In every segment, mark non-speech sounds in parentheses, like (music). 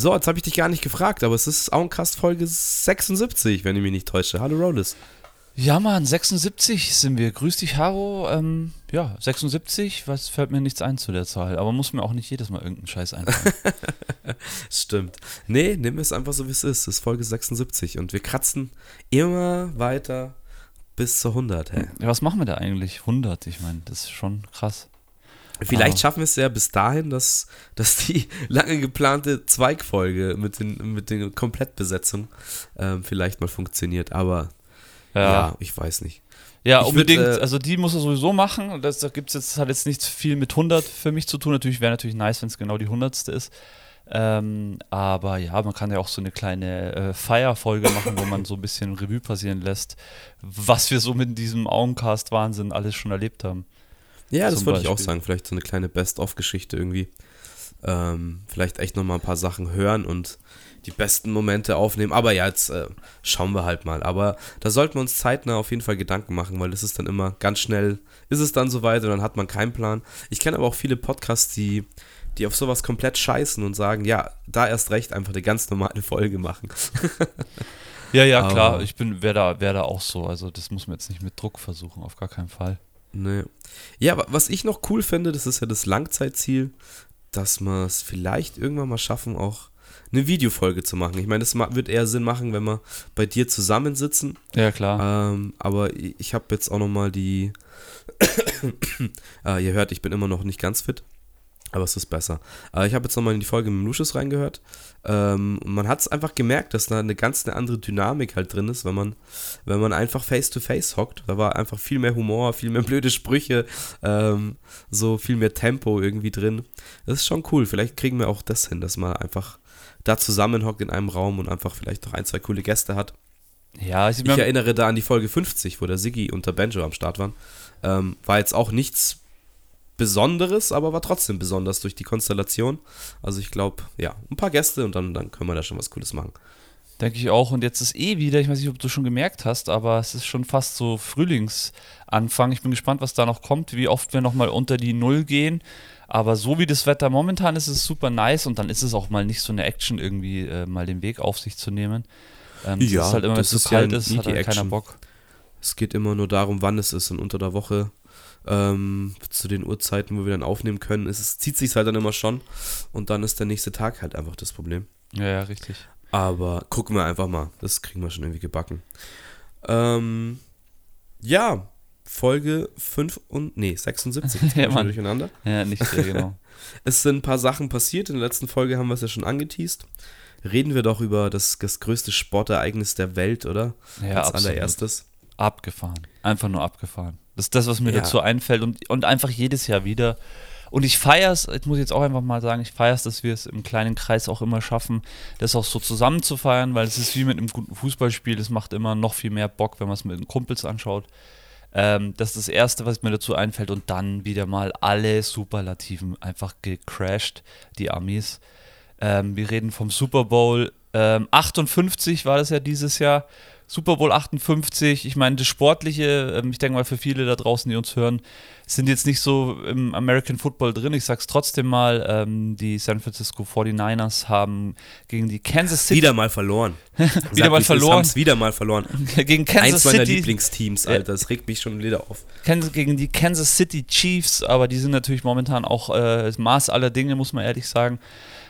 So, jetzt habe ich dich gar nicht gefragt, aber es ist Auencast Folge 76, wenn ich mich nicht täusche. Hallo Rollis. Ja, Mann, 76 sind wir. Grüß dich, Haro. Ähm, ja, 76, was fällt mir nichts ein zu der Zahl. Aber muss mir auch nicht jedes Mal irgendeinen Scheiß einfallen. (laughs) Stimmt. Nee, nimm es einfach so, wie es ist. Es ist Folge 76 und wir kratzen immer weiter bis zur 100. Hey. Ja, was machen wir da eigentlich? 100, ich meine, das ist schon krass. Vielleicht ah. schaffen wir es ja bis dahin, dass, dass die (laughs) lange geplante Zweigfolge mit, den, mit der Komplettbesetzung ähm, vielleicht mal funktioniert. Aber ja, ja ich weiß nicht. Ja, ich unbedingt. Würd, äh, also die muss er sowieso machen. Das, da gibt's jetzt, hat jetzt nichts viel mit 100 für mich zu tun. Natürlich wäre natürlich nice, wenn es genau die 100. ist. Ähm, aber ja, man kann ja auch so eine kleine äh, Feierfolge machen, wo man so ein bisschen Revue passieren lässt, was wir so mit diesem Augencast-Wahnsinn alles schon erlebt haben. Ja, das wollte ich auch sagen. Vielleicht so eine kleine Best-of-Geschichte irgendwie. Ähm, vielleicht echt nochmal ein paar Sachen hören und die besten Momente aufnehmen. Aber ja, jetzt äh, schauen wir halt mal. Aber da sollten wir uns zeitnah auf jeden Fall Gedanken machen, weil das ist dann immer ganz schnell, ist es dann soweit und dann hat man keinen Plan. Ich kenne aber auch viele Podcasts, die, die auf sowas komplett scheißen und sagen, ja, da erst recht einfach eine ganz normale Folge machen. ja, ja, klar. Aber ich bin, wäre da, wär da auch so. Also das muss man jetzt nicht mit Druck versuchen, auf gar keinen Fall. Nee. Ja, was ich noch cool finde, das ist ja das Langzeitziel, dass wir es vielleicht irgendwann mal schaffen, auch eine Videofolge zu machen. Ich meine, das wird eher Sinn machen, wenn wir bei dir zusammensitzen. Ja, klar. Ähm, aber ich habe jetzt auch noch mal die. (coughs) äh, ihr hört, ich bin immer noch nicht ganz fit. Aber es ist besser. Äh, ich habe jetzt nochmal in die Folge mit Lucius reingehört. Ähm, man hat es einfach gemerkt, dass da eine ganz eine andere Dynamik halt drin ist, wenn man, wenn man einfach face-to-face -face hockt. Da war einfach viel mehr Humor, viel mehr blöde Sprüche, ähm, so viel mehr Tempo irgendwie drin. Das ist schon cool. Vielleicht kriegen wir auch das hin, dass man einfach da zusammenhockt in einem Raum und einfach vielleicht noch ein, zwei coole Gäste hat. Ja, ich, ich erinnere da an die Folge 50, wo der Siggi und der Benjo am Start waren. Ähm, war jetzt auch nichts Besonderes, aber war trotzdem besonders durch die Konstellation. Also ich glaube, ja, ein paar Gäste und dann, dann können wir da schon was Cooles machen. Denke ich auch. Und jetzt ist eh wieder, ich weiß nicht, ob du schon gemerkt hast, aber es ist schon fast so Frühlingsanfang. Ich bin gespannt, was da noch kommt, wie oft wir nochmal unter die Null gehen. Aber so wie das Wetter momentan ist, ist es super nice und dann ist es auch mal nicht so eine Action, irgendwie äh, mal den Weg auf sich zu nehmen. Ähm, ja, das ist halt immer, wenn es so kalt ist, hat halt keiner Bock. Es geht immer nur darum, wann es ist und unter der Woche ähm, zu den Uhrzeiten, wo wir dann aufnehmen können, ist, es zieht sich halt dann immer schon und dann ist der nächste Tag halt einfach das Problem. Ja, ja, richtig. Aber gucken wir einfach mal, das kriegen wir schon irgendwie gebacken. Ähm, ja, Folge 5 und, nee, 76, (laughs) ja, schon durcheinander. Ja, nicht sehr genau. (laughs) es sind ein paar Sachen passiert, in der letzten Folge haben wir es ja schon angeteased. Reden wir doch über das, das größte Sportereignis der Welt, oder? Ja, Als absolut. allererstes. Abgefahren. Einfach nur abgefahren. Das ist das, was mir ja. dazu einfällt und, und einfach jedes Jahr wieder. Und ich feiere es, jetzt muss ich jetzt auch einfach mal sagen, ich feiere es, dass wir es im kleinen Kreis auch immer schaffen, das auch so zusammen zu feiern, weil es ist wie mit einem guten Fußballspiel, es macht immer noch viel mehr Bock, wenn man es mit den Kumpels anschaut. Ähm, das ist das Erste, was mir dazu einfällt. Und dann wieder mal alle Superlativen einfach gecrashed, die Amis. Ähm, wir reden vom Super Bowl. Ähm, 58 war das ja dieses Jahr. Super Bowl 58, ich meine, das Sportliche, ähm, ich denke mal für viele da draußen, die uns hören, sind jetzt nicht so im American Football drin. Ich sag's trotzdem mal, ähm, die San Francisco 49ers haben gegen die Kansas City. Wieder mal verloren. (laughs) wieder mal verloren. Ist, wieder mal verloren. gegen Kansas Eins meiner City. Lieblingsteams, Alter. Das regt mich schon wieder auf. Gegen die Kansas City Chiefs, aber die sind natürlich momentan auch äh, das Maß aller Dinge, muss man ehrlich sagen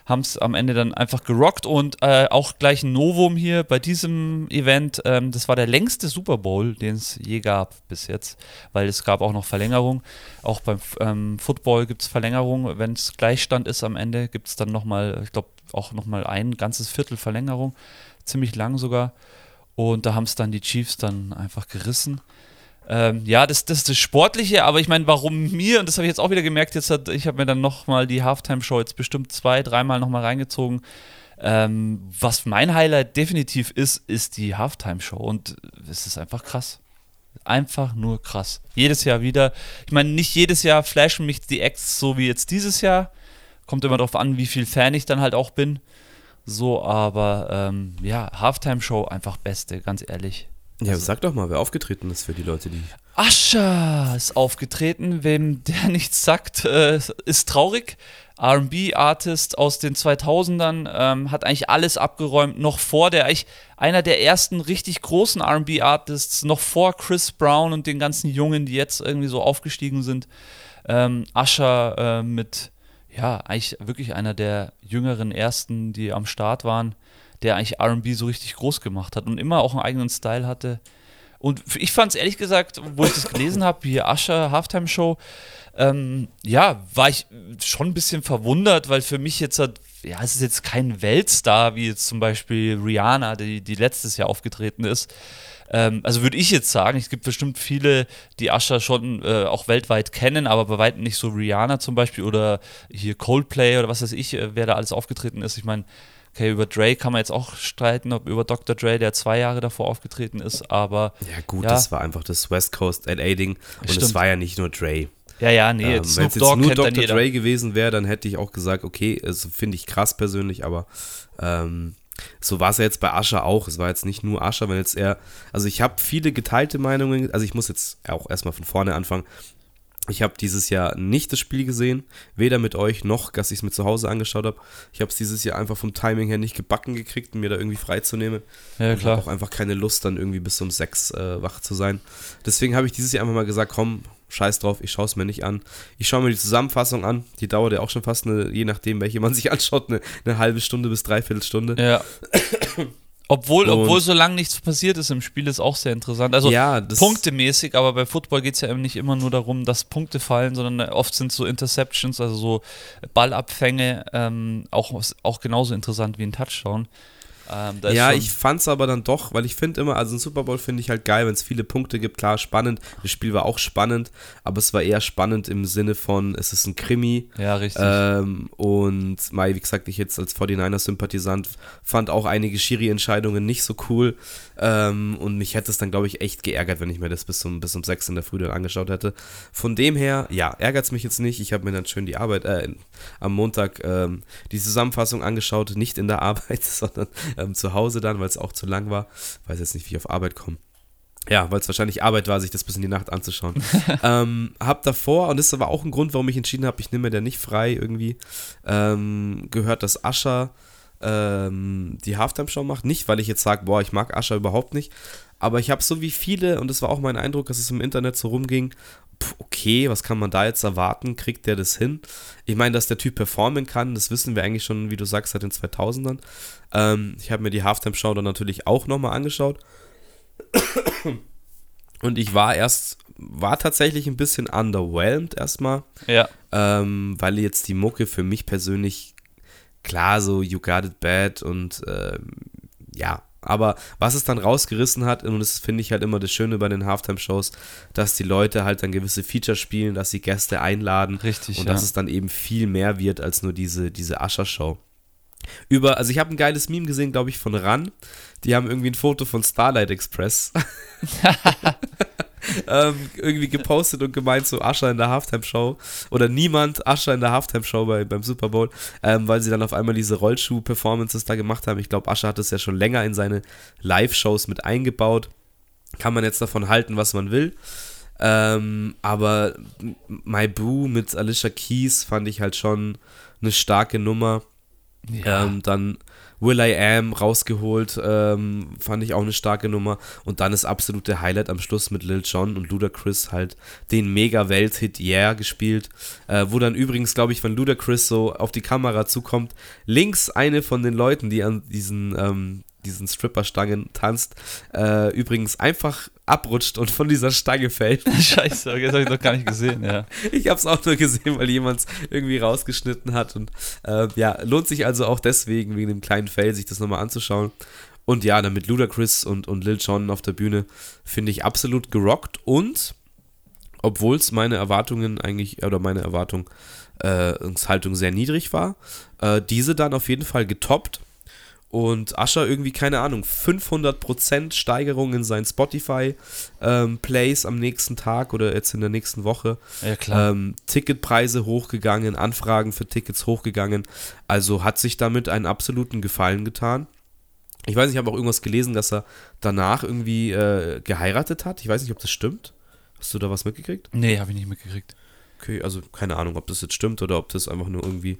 haben es am Ende dann einfach gerockt und äh, auch gleich ein Novum hier bei diesem Event. Ähm, das war der längste Super Bowl, den es je gab bis jetzt, weil es gab auch noch Verlängerung. Auch beim ähm, Football gibt es Verlängerung. Wenn es Gleichstand ist am Ende, gibt es dann nochmal, ich glaube, auch nochmal ein ganzes Viertel Verlängerung. Ziemlich lang sogar. Und da haben es dann die Chiefs dann einfach gerissen. Ähm, ja, das, das ist das Sportliche, aber ich meine, warum mir, und das habe ich jetzt auch wieder gemerkt, jetzt hat, ich habe mir dann nochmal die Halftime-Show jetzt bestimmt zwei, dreimal nochmal reingezogen. Ähm, was mein Highlight definitiv ist, ist die Halftime-Show und es ist einfach krass. Einfach nur krass. Jedes Jahr wieder. Ich meine, nicht jedes Jahr flashen mich die Acts so wie jetzt dieses Jahr. Kommt immer darauf an, wie viel Fan ich dann halt auch bin. So, aber ähm, ja, Halftime-Show einfach beste, ganz ehrlich. Ja, also, sag doch mal, wer aufgetreten ist für die Leute, die. Ascha ist aufgetreten. Wem der (laughs) nichts sagt, äh, ist traurig. RB-Artist aus den 2000ern, ähm, hat eigentlich alles abgeräumt, noch vor der, eigentlich einer der ersten richtig großen RB-Artists, noch vor Chris Brown und den ganzen Jungen, die jetzt irgendwie so aufgestiegen sind. Ähm, Usher äh, mit, ja, eigentlich wirklich einer der jüngeren ersten, die am Start waren, der eigentlich RB so richtig groß gemacht hat und immer auch einen eigenen Style hatte. Und ich fand es ehrlich gesagt, wo ich das gelesen habe, hier Usher Halftime Show, ähm, ja, war ich schon ein bisschen verwundert, weil für mich jetzt, ja, es ist jetzt kein Weltstar, wie jetzt zum Beispiel Rihanna, die, die letztes Jahr aufgetreten ist. Ähm, also würde ich jetzt sagen, es gibt bestimmt viele, die Usher schon äh, auch weltweit kennen, aber bei weitem nicht so Rihanna zum Beispiel oder hier Coldplay oder was weiß ich, äh, wer da alles aufgetreten ist. Ich meine, Okay, über Dre kann man jetzt auch streiten, ob über Dr. Dre, der zwei Jahre davor aufgetreten ist, aber. Ja, gut, ja. das war einfach das West Coast LA-Ding und es war ja nicht nur Dre. Ja, ja, nee, ähm, Wenn es jetzt nur Dr. Dre gewesen wäre, dann hätte ich auch gesagt, okay, das finde ich krass persönlich, aber ähm, so war es ja jetzt bei Ascher auch. Es war jetzt nicht nur Ascher, wenn jetzt er. Also ich habe viele geteilte Meinungen. Also ich muss jetzt auch erstmal von vorne anfangen. Ich habe dieses Jahr nicht das Spiel gesehen, weder mit euch noch, dass ich es mir zu Hause angeschaut habe. Ich habe es dieses Jahr einfach vom Timing her nicht gebacken gekriegt, mir da irgendwie freizunehmen. Ja, klar. Ich habe auch einfach keine Lust, dann irgendwie bis um sechs äh, wach zu sein. Deswegen habe ich dieses Jahr einfach mal gesagt, komm, scheiß drauf, ich schaue es mir nicht an. Ich schaue mir die Zusammenfassung an. Die dauert ja auch schon fast eine, je nachdem, welche man sich (laughs) anschaut, eine, eine halbe Stunde bis dreiviertel Stunde. Ja. (coughs) Obwohl, obwohl so lange nichts passiert ist im Spiel, ist auch sehr interessant. Also ja, punktemäßig, aber bei Football geht es ja eben nicht immer nur darum, dass Punkte fallen, sondern oft sind so Interceptions, also so Ballabfänge, ähm, auch, auch genauso interessant wie ein Touchdown. Ähm, ja, ich fand es aber dann doch, weil ich finde immer, also ein Super Bowl finde ich halt geil, wenn es viele Punkte gibt. Klar, spannend. Das Spiel war auch spannend, aber es war eher spannend im Sinne von, es ist ein Krimi. Ja, richtig. Ähm, und Mai, wie gesagt, ich jetzt als 49er-Sympathisant fand auch einige Schiri-Entscheidungen nicht so cool. Ähm, und mich hätte es dann, glaube ich, echt geärgert, wenn ich mir das bis um, bis um 6 in der Früh dann angeschaut hätte. Von dem her, ja, ärgert es mich jetzt nicht. Ich habe mir dann schön die Arbeit, äh, am Montag ähm, die Zusammenfassung angeschaut, nicht in der (laughs) Arbeit, sondern ähm, zu Hause dann, weil es auch zu lang war. Weiß jetzt nicht, wie ich auf Arbeit komme. Ja, weil es wahrscheinlich Arbeit war, sich das bis in die Nacht anzuschauen. (laughs) ähm, hab davor, und das ist aber auch ein Grund, warum ich entschieden habe, ich nehme mir da nicht frei irgendwie, ähm, gehört, dass Ascher ähm, die Halftime-Show macht. Nicht, weil ich jetzt sage, boah, ich mag Ascher überhaupt nicht, aber ich habe so wie viele, und das war auch mein Eindruck, dass es im Internet so rumging, okay, was kann man da jetzt erwarten? Kriegt der das hin? Ich meine, dass der Typ performen kann, das wissen wir eigentlich schon, wie du sagst, seit den 2000ern. Ähm, ich habe mir die Halftime-Show dann natürlich auch nochmal angeschaut. Und ich war erst, war tatsächlich ein bisschen underwhelmed erstmal. Ja. Ähm, weil jetzt die Mucke für mich persönlich, klar, so You Got It Bad und ähm, ja, aber was es dann rausgerissen hat, und das finde ich halt immer das Schöne bei den Halftime-Shows, dass die Leute halt dann gewisse Features spielen, dass sie Gäste einladen. Richtig. Und ja. dass es dann eben viel mehr wird als nur diese, diese Ascher-Show. Über, also ich habe ein geiles Meme gesehen, glaube ich, von RAN. Die haben irgendwie ein Foto von Starlight Express. (laughs) (laughs) ähm, irgendwie gepostet und gemeint, so Ascher in der Halftime-Show oder niemand Ascher in der Halftime-Show bei, beim Super Bowl, ähm, weil sie dann auf einmal diese Rollschuh-Performances da gemacht haben. Ich glaube, Ascher hat es ja schon länger in seine Live-Shows mit eingebaut. Kann man jetzt davon halten, was man will. Ähm, aber My Boo mit Alicia Keys fand ich halt schon eine starke Nummer. Ja. Ähm, dann Will I Am rausgeholt, ähm, fand ich auch eine starke Nummer. Und dann das absolute Highlight am Schluss mit Lil Jon und Ludacris halt den Mega-Welt-Hit Yeah gespielt. Äh, wo dann übrigens, glaube ich, wenn Ludacris so auf die Kamera zukommt, links eine von den Leuten, die an diesen ähm, diesen Stripper-Stangen tanzt, äh, übrigens einfach abrutscht und von dieser Stange fällt. (laughs) Scheiße, das habe ich noch gar nicht gesehen, ja. (laughs) Ich habe es auch nur gesehen, weil jemand es irgendwie rausgeschnitten hat. Und äh, ja, lohnt sich also auch deswegen, wegen dem kleinen Fell, sich das nochmal anzuschauen. Und ja, dann mit Ludacris und, und Lil Jon auf der Bühne finde ich absolut gerockt und obwohl es meine Erwartungen eigentlich, oder meine Erwartung, äh, Haltung sehr niedrig war, äh, diese dann auf jeden Fall getoppt und Ascher irgendwie, keine Ahnung, 500% Steigerung in seinen Spotify-Plays ähm, am nächsten Tag oder jetzt in der nächsten Woche. Ja, klar. Ähm, Ticketpreise hochgegangen, Anfragen für Tickets hochgegangen. Also hat sich damit einen absoluten Gefallen getan. Ich weiß nicht, ich habe auch irgendwas gelesen, dass er danach irgendwie äh, geheiratet hat. Ich weiß nicht, ob das stimmt. Hast du da was mitgekriegt? Nee, habe ich nicht mitgekriegt. okay, also keine Ahnung, ob das jetzt stimmt oder ob das einfach nur irgendwie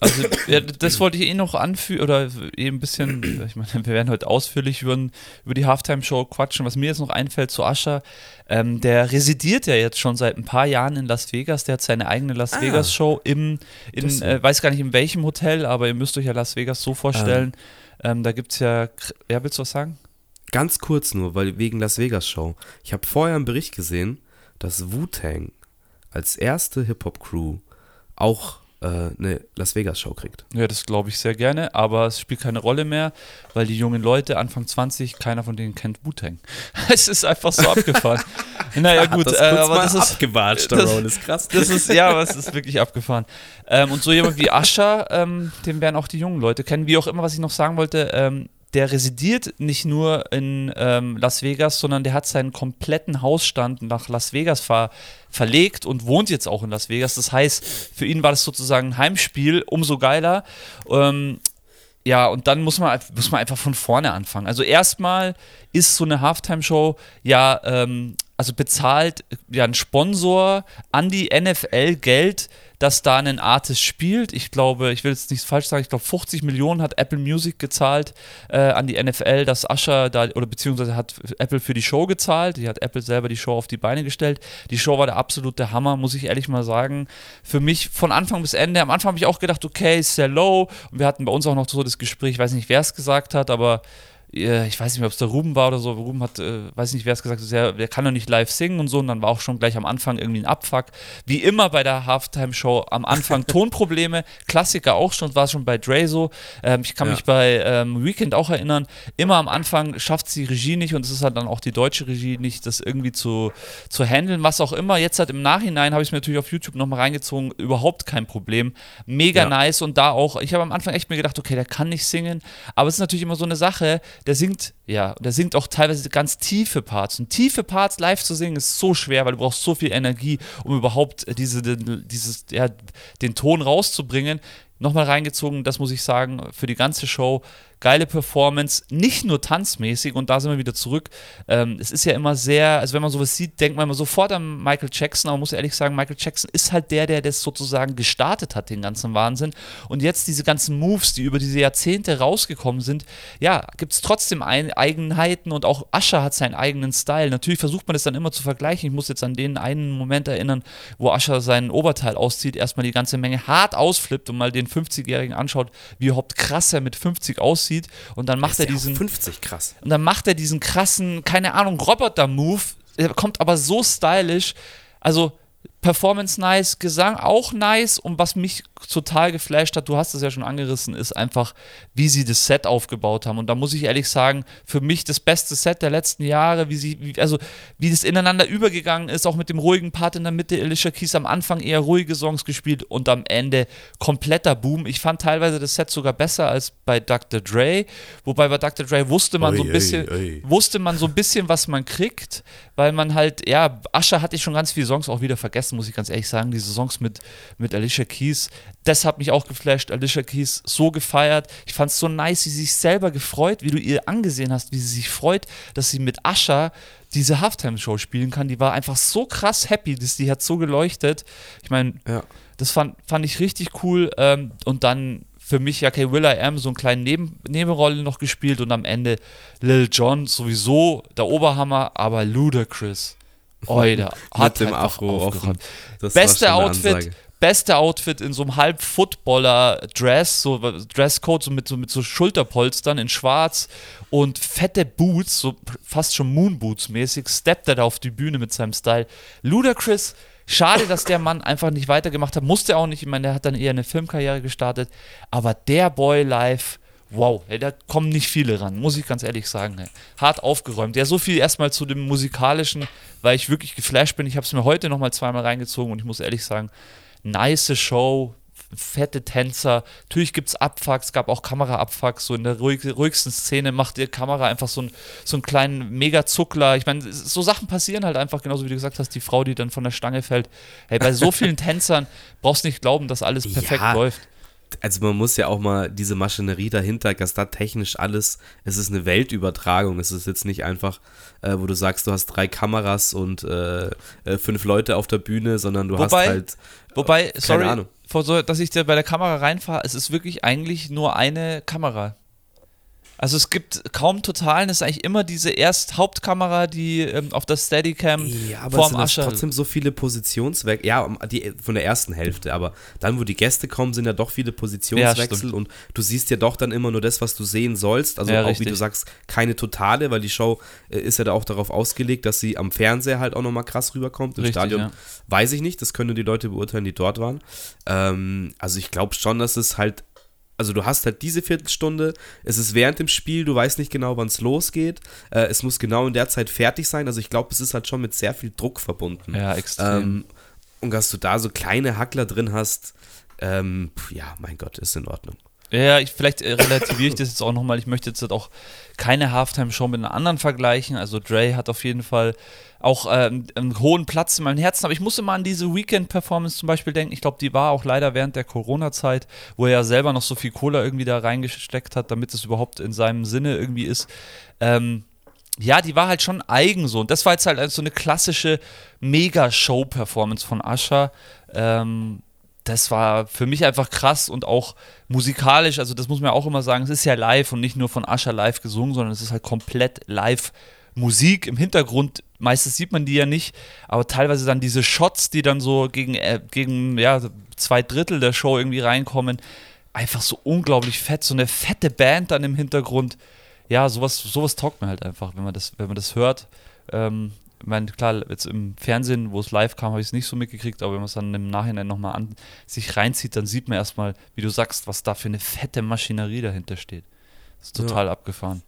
also, ja, das wollte ich eh noch anführen oder eh ein bisschen, (clears throat) ich meine, wir werden heute ausführlich über, über die Halftime-Show quatschen. Was mir jetzt noch einfällt zu Ascher, ähm, der residiert ja jetzt schon seit ein paar Jahren in Las Vegas. Der hat seine eigene Las ah, Vegas-Show im, in, äh, weiß gar nicht in welchem Hotel, aber ihr müsst euch ja Las Vegas so vorstellen. Ähm, ähm, da gibt es ja, ja, willst du was sagen? Ganz kurz nur, weil wegen Las Vegas-Show. Ich habe vorher einen Bericht gesehen, dass Wu-Tang als erste Hip-Hop-Crew auch äh, eine Las Vegas-Show kriegt. Ja, das glaube ich sehr gerne, aber es spielt keine Rolle mehr, weil die jungen Leute, Anfang 20, keiner von denen kennt Wu-Tang. (laughs) es ist einfach so abgefahren. (laughs) naja, gut, das äh, aber das ist abgewatscht, das, ist krass. Das ist, ja, aber es ist wirklich abgefahren. Ähm, und so jemand wie Ascher, ähm, den werden auch die jungen Leute kennen. Wie auch immer, was ich noch sagen wollte, ähm, der residiert nicht nur in ähm, Las Vegas, sondern der hat seinen kompletten Hausstand nach Las Vegas ver verlegt und wohnt jetzt auch in Las Vegas. Das heißt, für ihn war das sozusagen ein Heimspiel, umso geiler. Ähm, ja, und dann muss man, muss man einfach von vorne anfangen. Also erstmal ist so eine Halftime-Show ja, ähm, also bezahlt ja ein Sponsor an die NFL Geld, dass da ein Artist spielt. Ich glaube, ich will jetzt nichts falsch sagen, ich glaube 50 Millionen hat Apple Music gezahlt äh, an die NFL, dass Usher da, oder beziehungsweise hat Apple für die Show gezahlt. Die hat Apple selber die Show auf die Beine gestellt. Die Show war der absolute Hammer, muss ich ehrlich mal sagen. Für mich von Anfang bis Ende. Am Anfang habe ich auch gedacht, okay, sehr low. Und wir hatten bei uns auch noch so das Gespräch, ich weiß nicht, wer es gesagt hat, aber ich weiß nicht mehr, ob es der Ruben war oder so. Ruben hat, äh, weiß nicht, wer es gesagt hat, der, der kann doch nicht live singen und so. Und dann war auch schon gleich am Anfang irgendwie ein Abfuck. Wie immer bei der Halftime-Show am Anfang (laughs) Tonprobleme. Klassiker auch schon, war schon bei Dre so. Ähm, ich kann ja. mich bei ähm, Weekend auch erinnern. Immer am Anfang schafft es die Regie nicht und es ist halt dann auch die deutsche Regie nicht, das irgendwie zu, zu handeln. Was auch immer. Jetzt halt im Nachhinein habe ich es mir natürlich auf YouTube nochmal reingezogen. Überhaupt kein Problem. Mega ja. nice und da auch. Ich habe am Anfang echt mir gedacht, okay, der kann nicht singen. Aber es ist natürlich immer so eine Sache der singt, ja, der singt auch teilweise ganz tiefe Parts. Und tiefe Parts live zu singen ist so schwer, weil du brauchst so viel Energie, um überhaupt diese, dieses, ja, den Ton rauszubringen. Nochmal reingezogen, das muss ich sagen, für die ganze Show geile Performance, nicht nur tanzmäßig und da sind wir wieder zurück. Ähm, es ist ja immer sehr, also wenn man sowas sieht, denkt man immer sofort an Michael Jackson, aber man muss ehrlich sagen, Michael Jackson ist halt der, der das sozusagen gestartet hat, den ganzen Wahnsinn. Und jetzt diese ganzen Moves, die über diese Jahrzehnte rausgekommen sind, ja, gibt es trotzdem ein, Eigenheiten und auch Usher hat seinen eigenen Style. Natürlich versucht man das dann immer zu vergleichen. Ich muss jetzt an den einen Moment erinnern, wo Usher seinen Oberteil auszieht, erstmal die ganze Menge hart ausflippt und mal den 50-Jährigen anschaut, wie überhaupt krass er mit 50 aussieht aussieht. Und dann macht er diesen. 50 krass. Und dann macht er diesen krassen, keine Ahnung, Roboter-Move. Er kommt aber so stylisch. Also, Performance nice, Gesang auch nice und was mich total geflasht hat, du hast es ja schon angerissen, ist einfach, wie sie das Set aufgebaut haben. Und da muss ich ehrlich sagen, für mich das beste Set der letzten Jahre, wie sie, wie, also wie das ineinander übergegangen ist, auch mit dem ruhigen Part in der Mitte, Alicia Keys am Anfang eher ruhige Songs gespielt und am Ende kompletter Boom. Ich fand teilweise das Set sogar besser als bei Dr. Dre, wobei bei Dr. Dre wusste man oi, so ein bisschen, oi, oi. wusste man so ein bisschen, was man kriegt, weil man halt, ja, Ascher hatte ich schon ganz viele Songs auch wieder vergessen vergessen, muss ich ganz ehrlich sagen, diese Songs mit, mit Alicia Keys. Das hat mich auch geflasht. Alicia Keys so gefeiert. Ich fand es so nice, wie sie sich selber gefreut, wie du ihr angesehen hast, wie sie sich freut, dass sie mit Ascher diese Halftime-Show spielen kann. Die war einfach so krass happy, dass die hat so geleuchtet. Ich meine, ja. das fand, fand ich richtig cool. Ähm, und dann für mich ja okay, Will I Am so eine kleine Neben Nebenrolle noch gespielt und am Ende Lil Jon sowieso der Oberhammer, aber Ludacris. Oida, hat dem Afro offen. Beste Outfit, beste Outfit in so einem halb Footballer-Dress, so Dresscode, so mit, so mit so Schulterpolstern in schwarz und fette Boots, so fast schon Moonboots mäßig, steppt er da auf die Bühne mit seinem Style. Ludacris, schade, dass der Mann einfach nicht weitergemacht hat, musste auch nicht, ich meine, der hat dann eher eine Filmkarriere gestartet, aber der Boy live wow, ey, da kommen nicht viele ran, muss ich ganz ehrlich sagen. Ey. Hart aufgeräumt. Ja, so viel erstmal zu dem musikalischen, weil ich wirklich geflasht bin. Ich habe es mir heute nochmal zweimal reingezogen und ich muss ehrlich sagen, nice Show, fette Tänzer. Natürlich gibt es Abfucks, gab auch Kameraabfucks. So in der ruhig, ruhigsten Szene macht die Kamera einfach so, ein, so einen kleinen Mega-Zuckler. Ich meine, so Sachen passieren halt einfach, genauso wie du gesagt hast, die Frau, die dann von der Stange fällt. Hey, bei so vielen Tänzern brauchst du nicht glauben, dass alles perfekt ja. läuft also man muss ja auch mal diese Maschinerie dahinter, dass da technisch alles, es ist eine Weltübertragung. Es ist jetzt nicht einfach, äh, wo du sagst, du hast drei Kameras und äh, äh fünf Leute auf der Bühne, sondern du wobei, hast halt. Wobei, sorry, Ahnung. So, dass ich dir bei der Kamera reinfahre, es ist wirklich eigentlich nur eine Kamera. Also es gibt kaum Totalen, es ist eigentlich immer diese erst Hauptkamera, die ähm, auf der Steadicam ja, aber vorm es sind trotzdem so viele Positionswechsel, ja, die, von der ersten Hälfte, aber dann, wo die Gäste kommen, sind ja doch viele Positionswechsel ja, und du siehst ja doch dann immer nur das, was du sehen sollst, also ja, auch richtig. wie du sagst, keine Totale, weil die Show äh, ist ja da auch darauf ausgelegt, dass sie am Fernseher halt auch nochmal krass rüberkommt, im richtig, Stadion ja. weiß ich nicht, das können die Leute beurteilen, die dort waren, ähm, also ich glaube schon, dass es halt also du hast halt diese Viertelstunde, es ist während dem Spiel, du weißt nicht genau, wann es losgeht. Äh, es muss genau in der Zeit fertig sein. Also ich glaube, es ist halt schon mit sehr viel Druck verbunden. Ja, extrem. Ähm, und dass du da so kleine Hackler drin hast, ähm, ja, mein Gott, ist in Ordnung. Ja, ich, vielleicht äh, relativiere ich das jetzt auch nochmal. Ich möchte jetzt halt auch keine Halftime-Show mit einer anderen vergleichen. Also Dre hat auf jeden Fall auch ähm, einen hohen Platz in meinem Herzen. Aber ich musste mal an diese Weekend-Performance zum Beispiel denken. Ich glaube, die war auch leider während der Corona-Zeit, wo er ja selber noch so viel Cola irgendwie da reingesteckt hat, damit es überhaupt in seinem Sinne irgendwie ist. Ähm, ja, die war halt schon eigen so. Und das war jetzt halt so eine klassische Mega-Show-Performance von Asha. Ähm, das war für mich einfach krass und auch musikalisch, also das muss man auch immer sagen, es ist ja live und nicht nur von Ascher live gesungen, sondern es ist halt komplett live Musik im Hintergrund. Meistens sieht man die ja nicht, aber teilweise dann diese Shots, die dann so gegen, äh, gegen ja, zwei Drittel der Show irgendwie reinkommen, einfach so unglaublich fett, so eine fette Band dann im Hintergrund. Ja, sowas, sowas taugt mir halt einfach, wenn man das, wenn man das hört. Ähm, ich meine, klar, jetzt im Fernsehen, wo es live kam, habe ich es nicht so mitgekriegt, aber wenn man es dann im Nachhinein nochmal an sich reinzieht, dann sieht man erstmal, wie du sagst, was da für eine fette Maschinerie dahinter steht. Das ist total ja. abgefahren.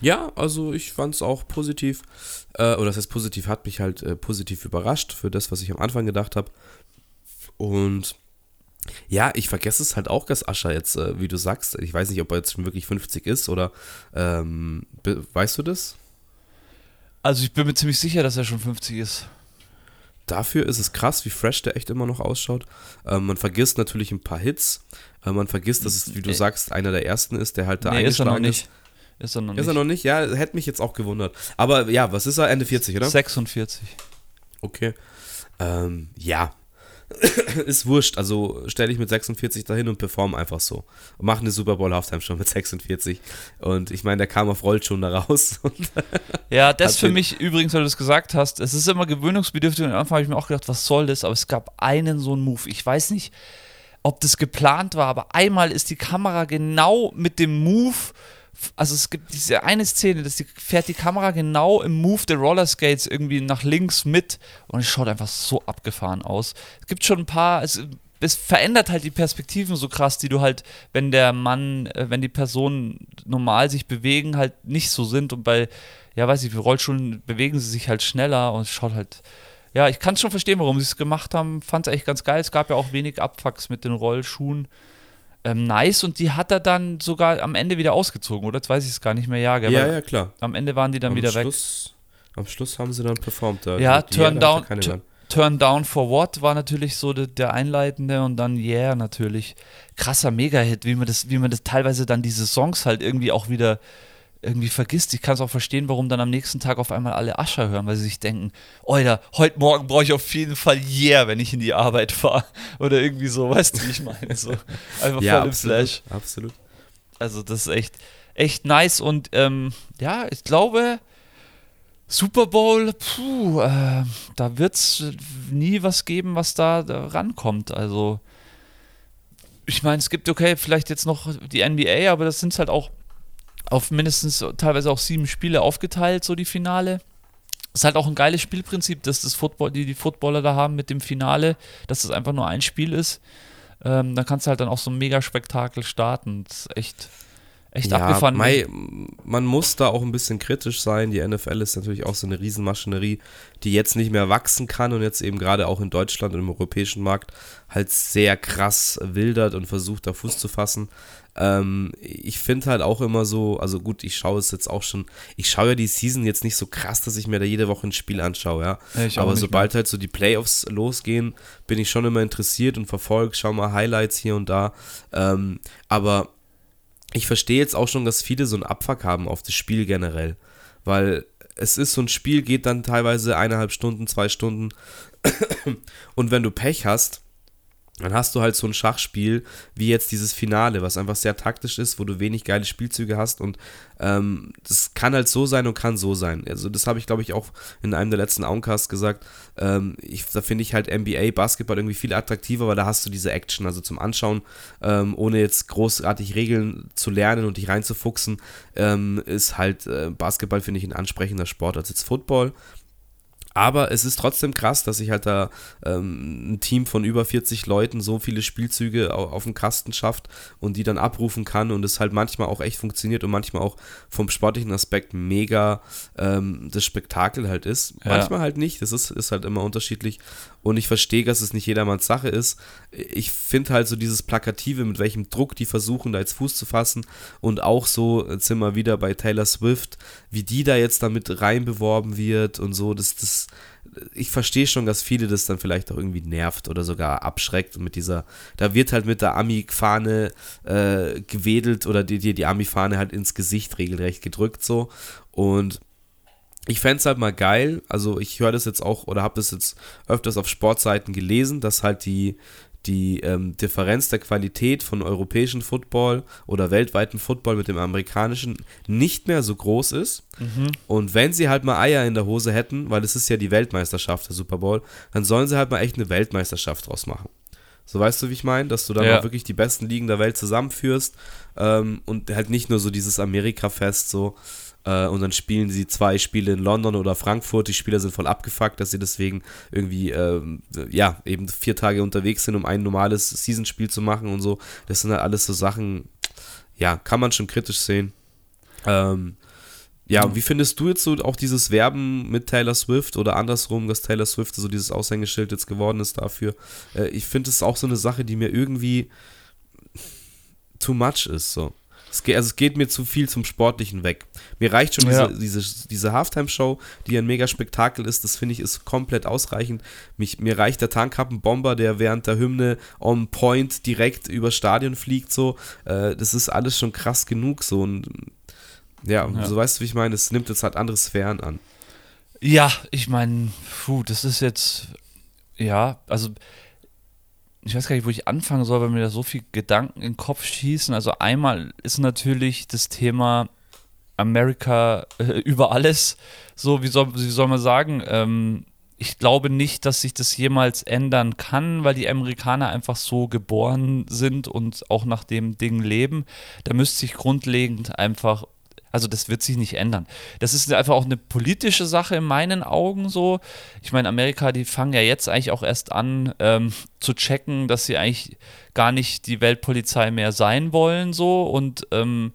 Ja, also ich fand es auch positiv, äh, oder das heißt positiv, hat mich halt äh, positiv überrascht für das, was ich am Anfang gedacht habe. Und ja, ich vergesse es halt auch, dass Ascher jetzt, äh, wie du sagst, ich weiß nicht, ob er jetzt schon wirklich 50 ist oder ähm, weißt du das? Also ich bin mir ziemlich sicher, dass er schon 50 ist. Dafür ist es krass, wie fresh der echt immer noch ausschaut. Ähm, man vergisst natürlich ein paar Hits. Äh, man vergisst, dass es, wie du nee. sagst, einer der ersten ist, der halt da nee, eingeschlagen ist. Er noch nicht. Ist er noch nicht. Ist er noch nicht? Ja, hätte mich jetzt auch gewundert. Aber ja, was ist er? Ende 40, oder? 46. Okay. Ähm, ja, (coughs) ist wurscht. Also stelle ich mit 46 dahin und perform einfach so. Und mache eine Super Bowl Halftime schon mit 46. Und ich meine, der kam auf Roll schon da raus. (laughs) ja, das für mich übrigens, weil du es gesagt hast, es ist immer gewöhnungsbedürftig. Und am Anfang habe ich mir auch gedacht, was soll das? Aber es gab einen so einen Move. Ich weiß nicht, ob das geplant war, aber einmal ist die Kamera genau mit dem Move also es gibt diese eine Szene, dass die fährt die Kamera genau im Move der Rollerskates irgendwie nach links mit und es schaut einfach so abgefahren aus. Es gibt schon ein paar, es, es verändert halt die Perspektiven so krass, die du halt, wenn der Mann, äh, wenn die Personen normal sich bewegen, halt nicht so sind und bei, ja weiß ich, für Rollschuhen bewegen sie sich halt schneller und es schaut halt, ja, ich kann es schon verstehen, warum sie es gemacht haben, fand es echt ganz geil. Es gab ja auch wenig Abfucks mit den Rollschuhen ähm, nice und die hat er dann sogar am Ende wieder ausgezogen, oder? Jetzt weiß ich es gar nicht mehr. Ja, gell, ja, ja, klar. Am Ende waren die dann am wieder Schluss, weg. Am Schluss haben sie dann performt. Da ja, Turn Down, Turn Down for What war natürlich so de, der einleitende und dann Yeah natürlich. Krasser Mega-Hit, wie man das, wie man das teilweise dann diese Songs halt irgendwie auch wieder irgendwie vergisst. Ich kann es auch verstehen, warum dann am nächsten Tag auf einmal alle Ascher hören, weil sie sich denken, Oida, heute Morgen brauche ich auf jeden Fall Yeah, wenn ich in die Arbeit fahre. (laughs) Oder irgendwie so, weißt du, wie ich meine? So, einfach ja, voll im Flash. Absolut. Also das ist echt, echt nice und ähm, ja, ich glaube, Super Bowl, puh, äh, da wird es nie was geben, was da, da rankommt. Also ich meine, es gibt okay, vielleicht jetzt noch die NBA, aber das sind halt auch auf mindestens teilweise auch sieben Spiele aufgeteilt, so die Finale. Ist halt auch ein geiles Spielprinzip, dass das Football, die die Footballer da haben mit dem Finale, dass das einfach nur ein Spiel ist. Ähm, dann kannst du halt dann auch so ein Mega-Spektakel starten. Das ist echt, echt ja, abgefahren. Mei, man muss da auch ein bisschen kritisch sein. Die NFL ist natürlich auch so eine Riesenmaschinerie, die jetzt nicht mehr wachsen kann und jetzt eben gerade auch in Deutschland und im europäischen Markt halt sehr krass wildert und versucht, da Fuß zu fassen. Ähm, ich finde halt auch immer so, also gut, ich schaue es jetzt auch schon, ich schaue ja die Season jetzt nicht so krass, dass ich mir da jede Woche ein Spiel anschaue, ja. Ich Aber sobald halt so die Playoffs losgehen, bin ich schon immer interessiert und verfolge, schau mal Highlights hier und da. Ähm, aber ich verstehe jetzt auch schon, dass viele so einen Abfuck haben auf das Spiel generell. Weil es ist so ein Spiel, geht dann teilweise eineinhalb Stunden, zwei Stunden. Und wenn du Pech hast, dann hast du halt so ein Schachspiel wie jetzt dieses Finale, was einfach sehr taktisch ist, wo du wenig geile Spielzüge hast und ähm, das kann halt so sein und kann so sein. Also das habe ich glaube ich auch in einem der letzten Augencasts gesagt. Ähm, ich, da finde ich halt NBA Basketball irgendwie viel attraktiver, weil da hast du diese Action, also zum Anschauen, ähm, ohne jetzt großartig Regeln zu lernen und dich reinzufuchsen, ähm, ist halt äh, Basketball finde ich ein ansprechender Sport als jetzt Football. Aber es ist trotzdem krass, dass sich halt da ähm, ein Team von über 40 Leuten so viele Spielzüge auf, auf den Kasten schafft und die dann abrufen kann und es halt manchmal auch echt funktioniert und manchmal auch vom sportlichen Aspekt mega ähm, das Spektakel halt ist. Ja. Manchmal halt nicht, das ist, ist halt immer unterschiedlich und ich verstehe, dass es nicht jedermanns Sache ist. Ich finde halt so dieses Plakative, mit welchem Druck die versuchen, da jetzt Fuß zu fassen und auch so, jetzt sind wir wieder bei Taylor Swift, wie die da jetzt damit reinbeworben wird und so, das, das, ich verstehe schon, dass viele das dann vielleicht auch irgendwie nervt oder sogar abschreckt mit dieser, da wird halt mit der Ami-Fahne äh, gewedelt oder dir die, die Ami-Fahne halt ins Gesicht regelrecht gedrückt so. Und ich fände es halt mal geil, also ich höre das jetzt auch oder habe das jetzt öfters auf Sportseiten gelesen, dass halt die, die ähm, Differenz der Qualität von europäischen Football oder weltweiten Football mit dem amerikanischen nicht mehr so groß ist. Und wenn sie halt mal Eier in der Hose hätten, weil es ist ja die Weltmeisterschaft, der Super Bowl, dann sollen sie halt mal echt eine Weltmeisterschaft draus machen. So weißt du, wie ich meine? Dass du dann Ja. auch wirklich die besten Ligen der Welt zusammenführst ähm, und halt nicht nur so dieses Amerika-Fest so äh, und dann spielen sie zwei Spiele in London oder Frankfurt. Die Spieler sind voll abgefuckt, dass sie deswegen irgendwie, ähm, ja, eben vier Tage unterwegs sind, um ein normales Seasonspiel zu machen und so. Das sind halt alles so Sachen, ja, kann man schon kritisch sehen. Ähm, ja, wie findest du jetzt so auch dieses Werben mit Taylor Swift oder andersrum, dass Taylor Swift so dieses Aushängeschild jetzt geworden ist dafür? Äh, ich finde es auch so eine Sache, die mir irgendwie too much ist. So. Es geht, also es geht mir zu viel zum Sportlichen weg. Mir reicht schon Ja. diese, diese, diese Halftime-Show, die ein mega Spektakel ist, das finde ich ist komplett ausreichend. Mich, mir reicht der Tankkappenbomber, der während der Hymne on point direkt über Stadion fliegt, so. Äh, das ist alles schon krass genug, so. Und ja, Ja. so weißt du, wie ich meine, es nimmt jetzt halt andere Sphären an. Ja, ich meine, puh, das ist jetzt, ja, also ich weiß gar nicht, wo ich anfangen soll, weil mir da so viel Gedanken in den Kopf schießen. Also einmal ist natürlich das Thema Amerika äh, (laughs) über alles. So, wie soll, wie soll man sagen? Ähm, ich glaube nicht, dass sich das jemals ändern kann, weil die Amerikaner einfach so geboren sind und auch nach dem Ding leben. Da müsste sich grundlegend einfach also das wird sich nicht ändern. Das ist einfach auch eine politische Sache in meinen Augen so. Ich meine, Amerika, die fangen ja jetzt eigentlich auch erst an ähm, zu checken, dass sie eigentlich gar nicht die Weltpolizei mehr sein wollen so. Und ähm,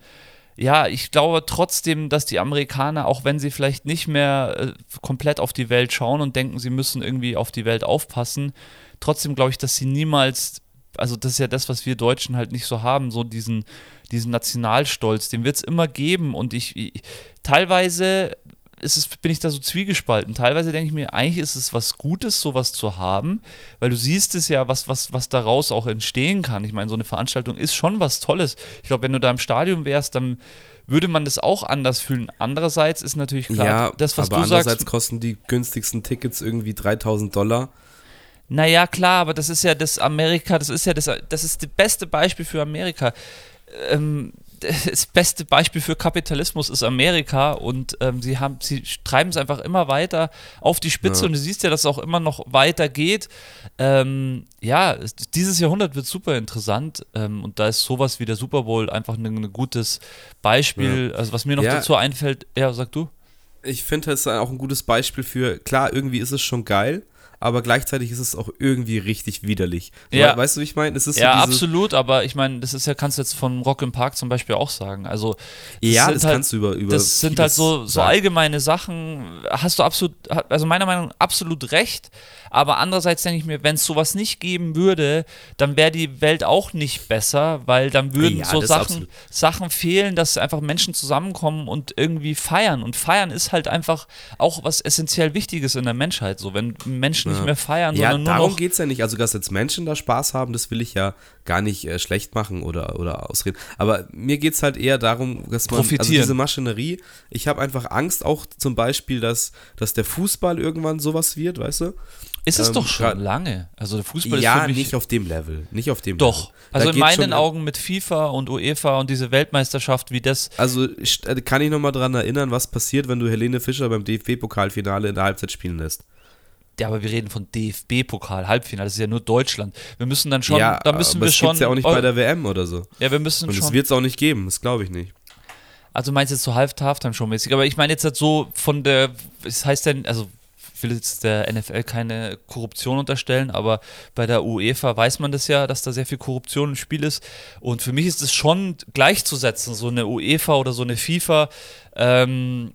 ja, ich glaube trotzdem, dass die Amerikaner, auch wenn sie vielleicht nicht mehr äh, komplett auf die Welt schauen und denken, sie müssen irgendwie auf die Welt aufpassen, trotzdem glaube ich, dass sie niemals, also das ist ja das, was wir Deutschen halt nicht so haben, so diesen, diesen Nationalstolz, den wird es immer geben und ich, ich teilweise es, bin ich da so zwiegespalten. Teilweise denke ich mir, eigentlich ist es was Gutes, sowas zu haben, weil du siehst es ja, was, was, was daraus auch entstehen kann. Ich meine, so eine Veranstaltung ist schon was Tolles. Ich glaube, wenn du da im Stadion wärst, dann würde man das auch anders fühlen. Andererseits ist natürlich klar, ja, das, was aber du sagst. andererseits kosten die günstigsten Tickets irgendwie 3000 Dollar. Naja, klar, aber das ist ja das Amerika, das ist ja das, das ist das beste Beispiel für Amerika. Ähm, (laughs) das beste Beispiel für Kapitalismus ist Amerika und ähm, sie haben, sie treiben es einfach immer weiter auf die Spitze Ja. und du siehst ja, dass es auch immer noch weiter geht. Ähm, ja, es- dieses Jahrhundert wird super interessant ähm, und da ist sowas wie der Super Bowl einfach ein, ein gutes Beispiel. Also was mir noch Ja. dazu einfällt, ja, sag du. Ich finde, das ist auch ein gutes Beispiel für, klar, irgendwie ist es schon geil, aber gleichzeitig ist es auch irgendwie richtig widerlich. Ja. Weißt du, wie ich meine? Es ist ja, so absolut, aber ich meine, das ist ja, kannst du jetzt von Rock im Park zum Beispiel auch sagen. Also, Ja, das halt, kannst du über, über Das sind halt so, so allgemeine Sachen, hast du absolut, also meiner Meinung nach absolut recht, aber andererseits denke ich mir, wenn es sowas nicht geben würde, dann wäre die Welt auch nicht besser, weil dann würden Ja, so Sachen. Sachen fehlen, dass einfach Menschen zusammenkommen und irgendwie feiern. Und feiern ist halt einfach auch was essentiell Wichtiges in der Menschheit. So, wenn Menschen nicht mehr feiern, Ja, sondern nur darum noch geht es ja nicht. Also, dass jetzt Menschen da Spaß haben, das will ich ja gar nicht äh, schlecht machen oder, oder ausreden. Aber mir geht es halt eher darum, dass man. Also diese Maschinerie, ich habe einfach Angst auch zum Beispiel, dass, dass der Fußball irgendwann sowas wird, weißt du? Ist es Ähm, doch schon lange. Also der Fußball ist ja, für mich nicht auf dem Level. Nicht auf dem doch. Level. Da Also in geht's meinen Augen mit FIFA und UEFA und diese Weltmeisterschaft wie das. Also äh, kann ich nochmal dran erinnern, was passiert, wenn du Helene Fischer beim DFB-Pokalfinale in der Halbzeit spielen lässt. Ja, aber wir reden von DFB-Pokal, Halbfinale, das ist ja nur Deutschland. Wir müssen dann schon, ja, da müssen aber wir es schon. gibt's ja auch nicht bei der WM oder so. ja, wir müssen Und es schon. wird es auch nicht geben, das glaube ich nicht. Also meinst du jetzt so half halftime show mäßig aber ich meine jetzt halt so von der, es heißt denn, also ich will jetzt der NFL keine Korruption unterstellen, aber bei der UEFA weiß man das ja, dass da sehr viel Korruption im Spiel ist. Und für mich ist es schon gleichzusetzen, so eine UEFA oder so eine FIFA. Ähm,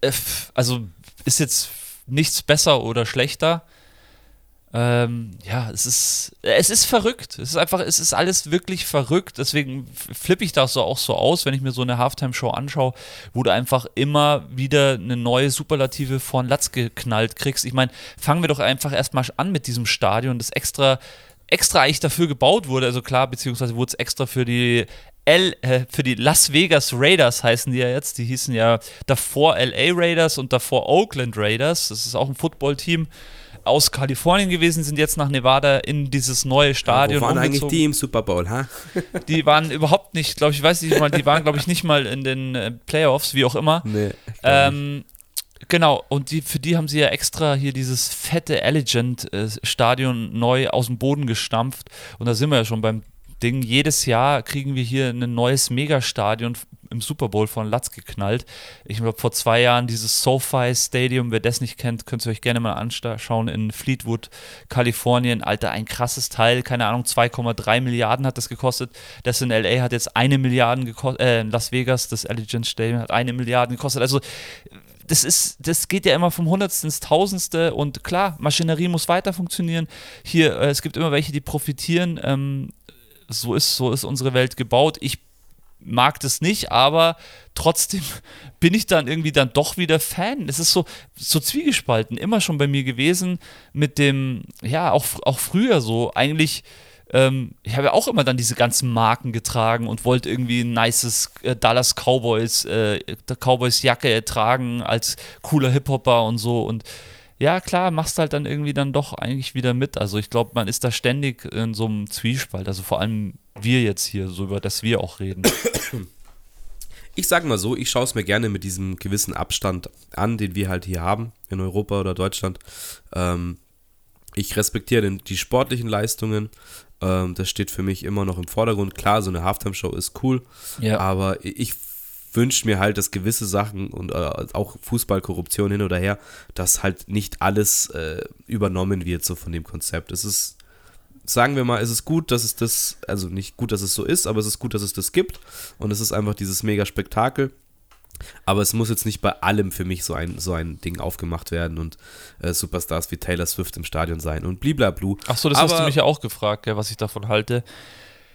äh, also ist jetzt nichts besser oder schlechter. Ähm, ja, es ist, es ist verrückt. Es ist einfach, es ist alles wirklich verrückt. Deswegen flippe ich da so auch so aus, wenn ich mir so eine Halftime-Show anschaue, wo du einfach immer wieder eine neue Superlative vor den Latz geknallt kriegst. Ich meine, fangen wir doch einfach erstmal an mit diesem Stadion, das extra, extra eigentlich dafür gebaut wurde. Also klar, beziehungsweise wurde es extra für die L, äh, für die Las Vegas Raiders heißen die ja jetzt. Die hießen ja davor LA Raiders und davor Oakland Raiders. Das ist auch ein Footballteam aus Kalifornien gewesen, sind jetzt nach Nevada in dieses neue Stadion Wo waren eigentlich umgezogen. die im Super Bowl, ha? (laughs) Die waren überhaupt nicht, glaube ich, weiß nicht mal, die waren, glaube ich, nicht mal in den äh, Playoffs, wie auch immer. Nee. Ähm, genau, und die, für die haben sie ja extra hier dieses fette Allegiant-Stadion neu aus dem Boden gestampft. Und da sind wir ja schon beim Ding. Jedes Jahr kriegen wir hier ein neues Megastadion im Super Bowl von Latz geknallt. Ich glaube, vor zwei Jahren dieses SoFi Stadium, wer das nicht kennt, könnt ihr euch gerne mal anschauen in Fleetwood, Kalifornien. Alter, ein krasses Teil, keine Ahnung, 2,3 Milliarden hat das gekostet. Das in LA hat jetzt eine Milliarde gekostet, äh, in Las Vegas, das Allegiant Stadium hat eine Milliarde gekostet. Also das ist, das geht ja immer vom Hundertsten ins Tausendste und klar, Maschinerie muss weiter funktionieren. Hier, äh, es gibt immer welche, die profitieren. Ähm, so ist, so ist unsere Welt gebaut. Ich mag das nicht, aber trotzdem (laughs) bin ich dann irgendwie dann doch wieder Fan. Es ist so, so zwiegespalten, immer schon bei mir gewesen mit dem, ja, auch, auch früher so, eigentlich. Ähm, ich habe ja auch immer dann diese ganzen Marken getragen und wollte irgendwie ein nices äh, Dallas Cowboys, äh, Cowboys Jacke tragen als cooler Hip-Hopper und so und ja, klar, machst halt dann irgendwie dann doch eigentlich wieder mit. Also ich glaube, man ist da ständig in so einem Zwiespalt. Also vor allem wir jetzt hier, so über das wir auch reden. (coughs) Ich sag mal so, ich schaue es mir gerne mit diesem gewissen Abstand an, den wir halt hier haben in Europa oder Deutschland. Ähm, ich respektiere die sportlichen Leistungen. Ähm, das steht für mich immer noch im Vordergrund. Klar, so eine Halftime-Show ist cool, Ja. aber ich wünsche mir halt, dass gewisse Sachen und äh, auch Fußballkorruption hin oder her, dass halt nicht alles äh, übernommen wird so von dem Konzept. Es ist, sagen wir mal, es ist gut, dass es das, also nicht gut, dass es so ist, aber es ist gut, dass es das gibt und es ist einfach dieses mega Spektakel. Aber es muss jetzt nicht bei allem für mich so ein, so ein Ding aufgemacht werden und äh, Superstars wie Taylor Swift im Stadion sein und bliblablu. Ach so, das hast Aber- du mich ja auch gefragt, gell, was ich davon halte.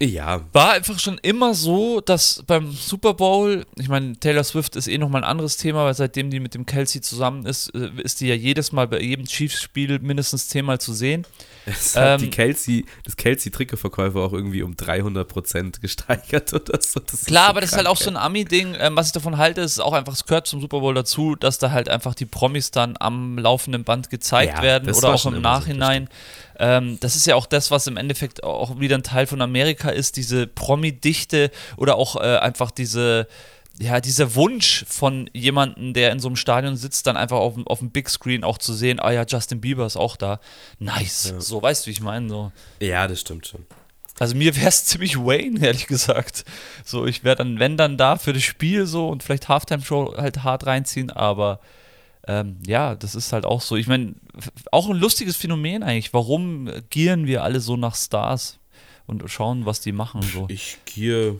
Ja, War einfach schon immer so, dass beim Super Bowl, ich meine, Taylor Swift ist eh nochmal ein anderes Thema, weil seitdem die mit dem Kelsey zusammen ist, äh, ist die ja jedes Mal bei jedem Chiefs-Spiel mindestens zehnmal zu sehen. (laughs) es hat Ähm, die Kelsey, das Kelsey-Trikotverkäufer auch irgendwie um 300% gesteigert (laughs) oder so. Klar, so aber das ist halt auch so ein Ami-Ding. Ähm, was ich davon halte, ist auch einfach, es gehört zum Super Bowl dazu, dass da halt einfach die Promis dann am laufenden Band gezeigt Ja, werden oder auch im immer so, Nachhinein. Ähm, das ist ja auch das, was im Endeffekt auch wieder ein Teil von Amerika ist, diese Promi-Dichte oder auch äh, einfach diese. Ja, dieser Wunsch von jemandem, der in so einem Stadion sitzt, dann einfach auf, dem- auf dem Big Screen auch zu sehen, ah ja, Justin Bieber ist auch da. Nice. Ja. So, weißt du, wie ich meine? So. Ja, das stimmt schon. Also mir wäre es (laughs) ziemlich Wayne, ehrlich gesagt. So, ich wäre dann, wenn dann da für das Spiel so und vielleicht Halftime-Show halt hart reinziehen, aber ähm, ja, das ist halt auch so. Ich meine, auch ein lustiges Phänomen eigentlich. Warum gieren wir alle so nach Stars und schauen, was die machen? So? Ich gier.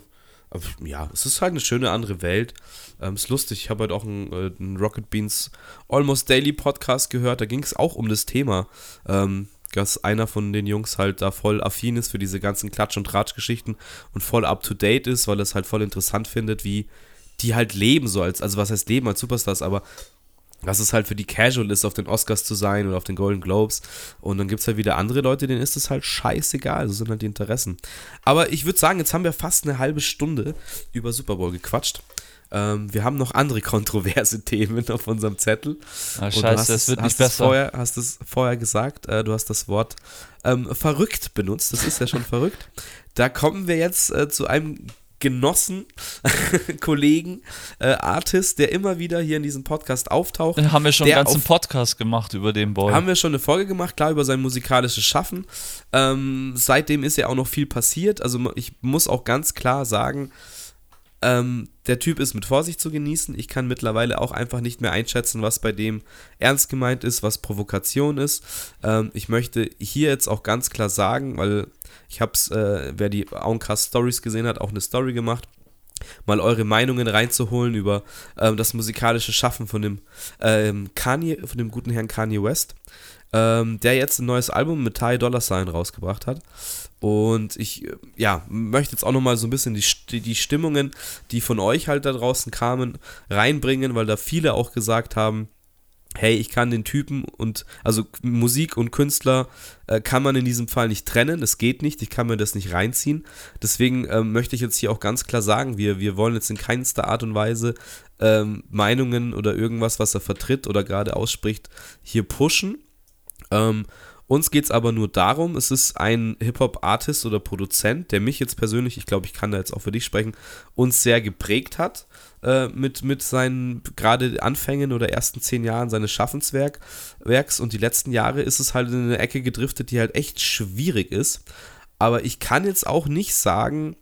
Ja, es ist halt eine schöne andere Welt. Ähm, ist lustig, ich habe heute auch einen, äh, einen, Rocket Beans Almost Daily Podcast gehört. Da ging es auch um das Thema. Ähm, dass einer von den Jungs halt da voll affin ist für diese ganzen Klatsch- und Tratsch-Geschichten und voll up to date ist, weil er es halt voll interessant findet, wie die halt leben so als, also was heißt leben als Superstars, aber was es halt für die Casual ist, auf den Oscars zu sein oder auf den Golden Globes. Und dann gibt es halt wieder andere Leute, denen ist es halt scheißegal. So sind halt die Interessen. Aber ich würde sagen, jetzt haben wir fast eine halbe Stunde über Super Bowl gequatscht. Ähm, wir haben noch andere (laughs) kontroverse Themen auf unserem Zettel. Ah, scheiße, das wird nicht besser. Vorher, hast es vorher gesagt, äh, du hast das Wort ähm, verrückt benutzt. Das ist ja schon verrückt. Da kommen wir jetzt äh, zu einem Genossen, (laughs) Kollegen, äh, Artist, der immer wieder hier in diesem Podcast auftaucht. Haben wir schon einen ganzen Podcast gemacht über den Boy. Haben wir schon eine Folge gemacht, klar, über sein musikalisches Schaffen. Ähm, seitdem ist ja auch noch viel passiert. Also ich muss auch ganz klar sagen, ähm, der Typ ist mit Vorsicht zu genießen. Ich kann mittlerweile auch einfach nicht mehr einschätzen, was bei dem ernst gemeint ist, was Provokation ist. Ähm, ich möchte hier jetzt auch ganz klar sagen, weil ich habe es, äh, wer die Auncast Stories gesehen hat, auch eine Story gemacht mal eure Meinungen reinzuholen über ähm, das musikalische Schaffen von dem ähm, Kanye, von dem guten Herrn Kanye West, ähm, der jetzt ein neues Album mit Ty Dollar Sign rausgebracht hat. Und ich, äh, ja, möchte jetzt auch nochmal so ein bisschen die, die Stimmungen, die von euch halt da draußen kamen, reinbringen, weil da viele auch gesagt haben, hey, ich kann den Typen und, also Musik und Künstler äh, kann man in diesem Fall nicht trennen, es geht nicht, ich kann mir das nicht reinziehen. Deswegen äh, möchte ich jetzt hier auch ganz klar sagen, wir, wir wollen jetzt in keinster Art und Weise ähm, Meinungen oder irgendwas, was er vertritt oder gerade ausspricht, hier pushen. Ähm, uns geht es aber nur darum, es ist ein Hip-Hop-Artist oder Produzent, der mich jetzt persönlich, ich glaube, ich kann da jetzt auch für dich sprechen, uns sehr geprägt hat äh, mit, mit seinen gerade Anfängen oder ersten zehn Jahren seines Schaffenswerks. Und die letzten Jahre ist es halt in eine Ecke gedriftet, die halt echt schwierig ist. Aber ich kann jetzt auch nicht sagen,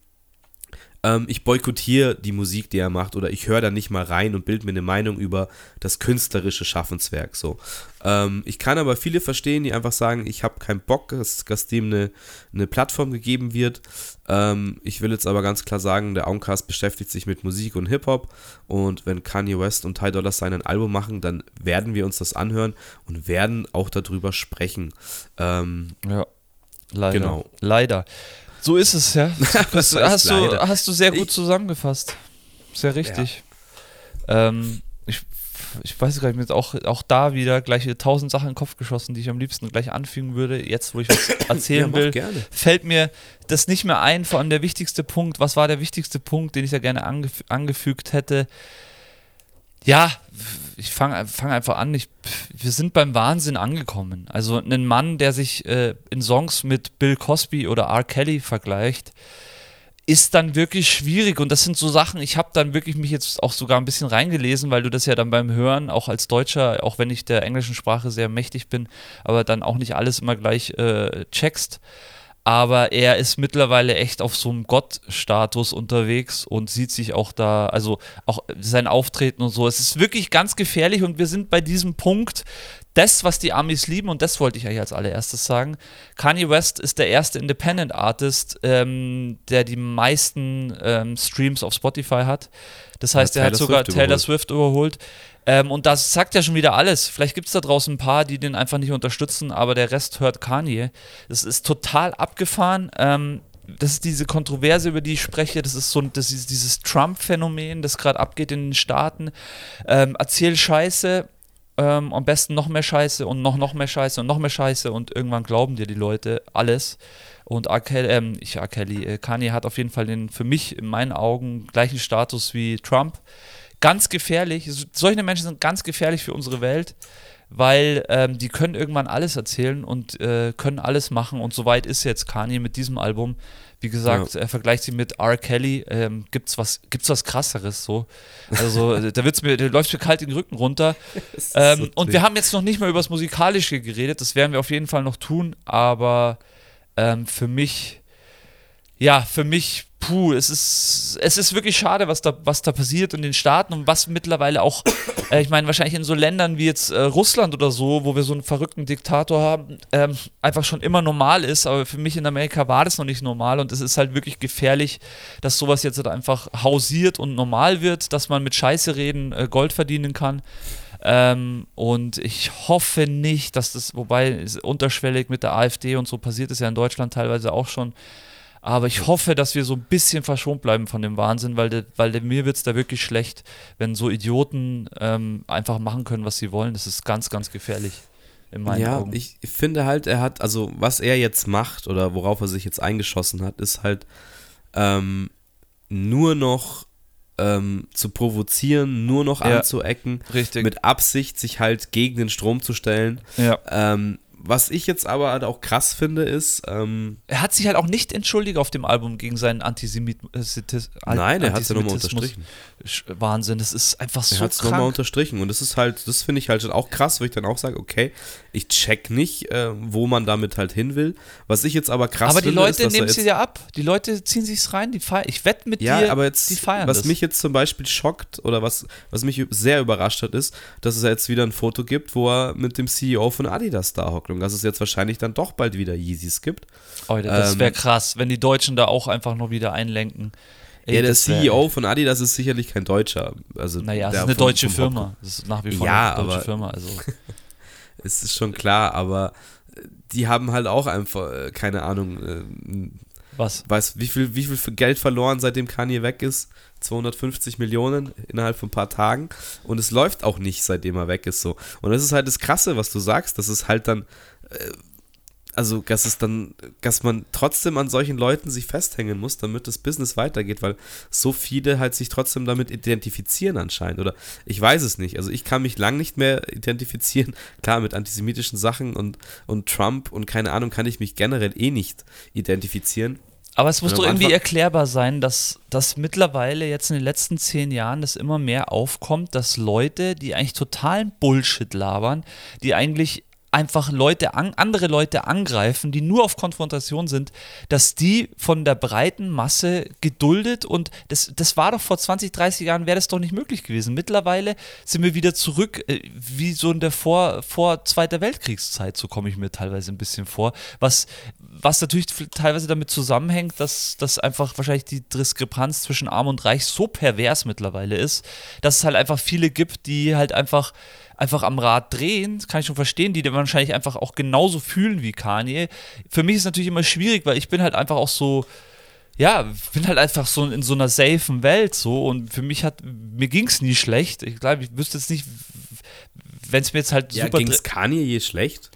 ähm, ich boykottiere die Musik, die er macht, oder ich höre da nicht mal rein und bilde mir eine Meinung über das künstlerische Schaffenswerk. So. Ähm, ich kann aber viele verstehen, die einfach sagen, ich habe keinen Bock, dass, dass dem eine, eine Plattform gegeben wird. Ähm, ich will jetzt aber ganz klar sagen, der Auncast beschäftigt sich mit Musik und Hip-Hop und wenn Kanye West und Ty Dolla Sign ein Album machen, dann werden wir uns das anhören und werden auch darüber sprechen. Ähm, ja, leider. Genau. Leider. So ist es, ja. (laughs) Das hast, du, hast du sehr gut zusammengefasst. Sehr richtig. Ja. Ähm, ich, ich weiß gar nicht, mir ist auch, auch da wieder gleich tausend Sachen in den Kopf geschossen, die ich am liebsten gleich anfügen würde. Jetzt, wo ich was (coughs) erzählen ja, will, gerne. fällt mir das nicht mehr ein. Vor allem der wichtigste Punkt. Was war der wichtigste Punkt, den ich da gerne angef angefügt hätte? Ja, ich fange fang einfach an. Ich, wir sind beim Wahnsinn angekommen. Also ein Mann, der sich äh, in Songs mit Bill Cosby oder R. Kelly vergleicht, ist dann wirklich schwierig. Und das sind so Sachen, ich habe dann wirklich mich jetzt auch sogar ein bisschen reingelesen, weil du das ja dann beim Hören, auch als Deutscher, auch wenn ich der englischen Sprache sehr mächtig bin, aber dann auch nicht alles immer gleich äh, checkst aber er ist mittlerweile echt auf so einem Gottstatus unterwegs und sieht sich auch da, also auch sein Auftreten und so. Es ist wirklich ganz gefährlich und wir sind bei diesem Punkt, das, was die Amis lieben, und das wollte ich eigentlich als allererstes sagen. Kanye West ist der erste Independent Artist, ähm, der die meisten ähm, Streams auf Spotify hat. Das heißt, ja, er hat sogar Swift Taylor überholt. Swift überholt. Ähm, und das sagt ja schon wieder alles. Vielleicht gibt es da draußen ein paar, die den einfach nicht unterstützen, aber der Rest hört Kanye. Das ist total abgefahren. Ähm, das ist diese Kontroverse, über die ich spreche. Das ist so das ist dieses Trump-Phänomen, das gerade abgeht in den Staaten. Ähm, erzähl Scheiße, ähm, am besten noch mehr Scheiße und noch, noch mehr Scheiße und noch mehr Scheiße und irgendwann glauben dir die Leute alles. Und R. Kelly, ähm, ich R. Kelly, äh, Kanye hat auf jeden Fall den für mich in meinen Augen gleichen Status wie Trump ganz gefährlich. Solche Menschen sind ganz gefährlich für unsere Welt, weil ähm, die können irgendwann alles erzählen und äh, können alles machen. Und soweit ist jetzt Kanye mit diesem Album. Wie gesagt, ja. er vergleicht sie mit R. Kelly. Ähm, gibt's was, gibt's was krasseres so? Also (laughs) da wird's mir, da läuft mir kalt den Rücken runter. (laughs) Ähm, so und wir haben jetzt noch nicht mal über das Musikalische geredet. Das werden wir auf jeden Fall noch tun. Aber ähm, für mich ja, für mich, puh, es ist, es ist wirklich schade, was da, was da passiert in den Staaten und was mittlerweile auch, (coughs) äh, ich meine, wahrscheinlich in so Ländern wie jetzt äh, Russland oder so, wo wir so einen verrückten Diktator haben, ähm, einfach schon immer normal ist. Aber für mich in Amerika war das noch nicht normal und es ist halt wirklich gefährlich, dass sowas jetzt halt einfach hausiert und normal wird, dass man mit Scheiße reden äh, Gold verdienen kann. Ähm, und ich hoffe nicht, dass das, wobei unterschwellig mit der AfD und so passiert ist ja in Deutschland teilweise auch schon, aber ich hoffe, dass wir so ein bisschen verschont bleiben von dem Wahnsinn, weil, de, weil de, mir wird es da wirklich schlecht, wenn so Idioten ähm, einfach machen können, was sie wollen. Das ist ganz, ganz gefährlich. In meinen ja, Augen. ich finde halt, er hat, also was er jetzt macht oder worauf er sich jetzt eingeschossen hat, ist halt ähm, nur noch ähm, zu provozieren, nur noch Ja, anzuecken, richtig. mit Absicht sich halt gegen den Strom zu stellen. Ja. Ähm, was ich jetzt aber halt auch krass finde, ist, ähm, Er hat sich halt auch nicht entschuldigt auf dem Album gegen seinen Antisemitismus. nein, er hat es ja nochmal unterstrichen. Wahnsinn, das ist einfach Er so hat es nochmal unterstrichen und das ist halt, das finde ich halt auch krass, wo ich dann auch sage, okay, ich check nicht, äh, wo man damit halt hin will. Was ich jetzt aber krass Aber die finde, Leute ist, er nehmen sie ja ab. Die Leute ziehen sich's rein, die feiern. Ich wette mit Ja, dir, aber jetzt, die feiern was das. mich jetzt zum Beispiel schockt oder was, was mich sehr überrascht hat, ist, dass es jetzt wieder ein Foto gibt, wo er mit dem CEO von Adidas da hockt und dass es jetzt wahrscheinlich dann doch bald wieder Yeezys gibt. Alter, das ähm, wäre krass, wenn die Deutschen da auch einfach noch wieder einlenken. Ey, ja, der CEO von Adidas ist sicherlich kein Deutscher. Also Naja, es ist eine vom- deutsche vom Firma. Das ist nach wie vor Ja, eine deutsche aber- Firma. (laughs) Also. Es ist schon klar, aber äh, die haben halt auch einfach, äh, keine Ahnung, äh, Was? weiß, wie viel, wie viel Geld verloren, seitdem Kanye weg ist? 250 Millionen innerhalb von ein paar Tagen. Und es läuft auch nicht, seitdem er weg ist so. Und das ist halt das Krasse, was du sagst, dass es halt dann, äh, also dass es dann, dass man trotzdem an solchen Leuten sich festhängen muss, damit das Business weitergeht, weil so viele halt sich trotzdem damit identifizieren anscheinend. Oder ich weiß es nicht. Also ich kann mich lang nicht mehr identifizieren. (laughs) Klar, mit antisemitischen Sachen und, und Trump und keine Ahnung kann ich mich generell eh nicht identifizieren. Aber es muss doch irgendwie erklärbar sein, dass, dass mittlerweile jetzt in den letzten zehn Jahren das immer mehr aufkommt, dass Leute, die eigentlich totalen Bullshit labern, die eigentlich einfach Leute an, andere Leute angreifen, die nur auf Konfrontation sind, dass die von der breiten Masse geduldet und das, das war doch vor 20, 30 Jahren wäre das doch nicht möglich gewesen. Mittlerweile sind wir wieder zurück, äh, wie so in der vor, vor Zweiter Weltkriegszeit, so komme ich mir teilweise ein bisschen vor, was, was natürlich teilweise damit zusammenhängt, dass, dass einfach wahrscheinlich die Diskrepanz zwischen Arm und Reich so pervers mittlerweile ist, dass es halt einfach viele gibt, die halt einfach einfach am Rad drehen, das kann ich schon verstehen, die dann wahrscheinlich einfach auch genauso fühlen wie Kanye. Für mich ist es natürlich immer schwierig, weil ich bin halt einfach auch so, ja, bin halt einfach so in so einer safen Welt so und für mich hat, mir ging es nie schlecht. Ich glaube, ich wüsste jetzt nicht, wenn es mir jetzt halt Ja, super ging es Kanye je schlecht?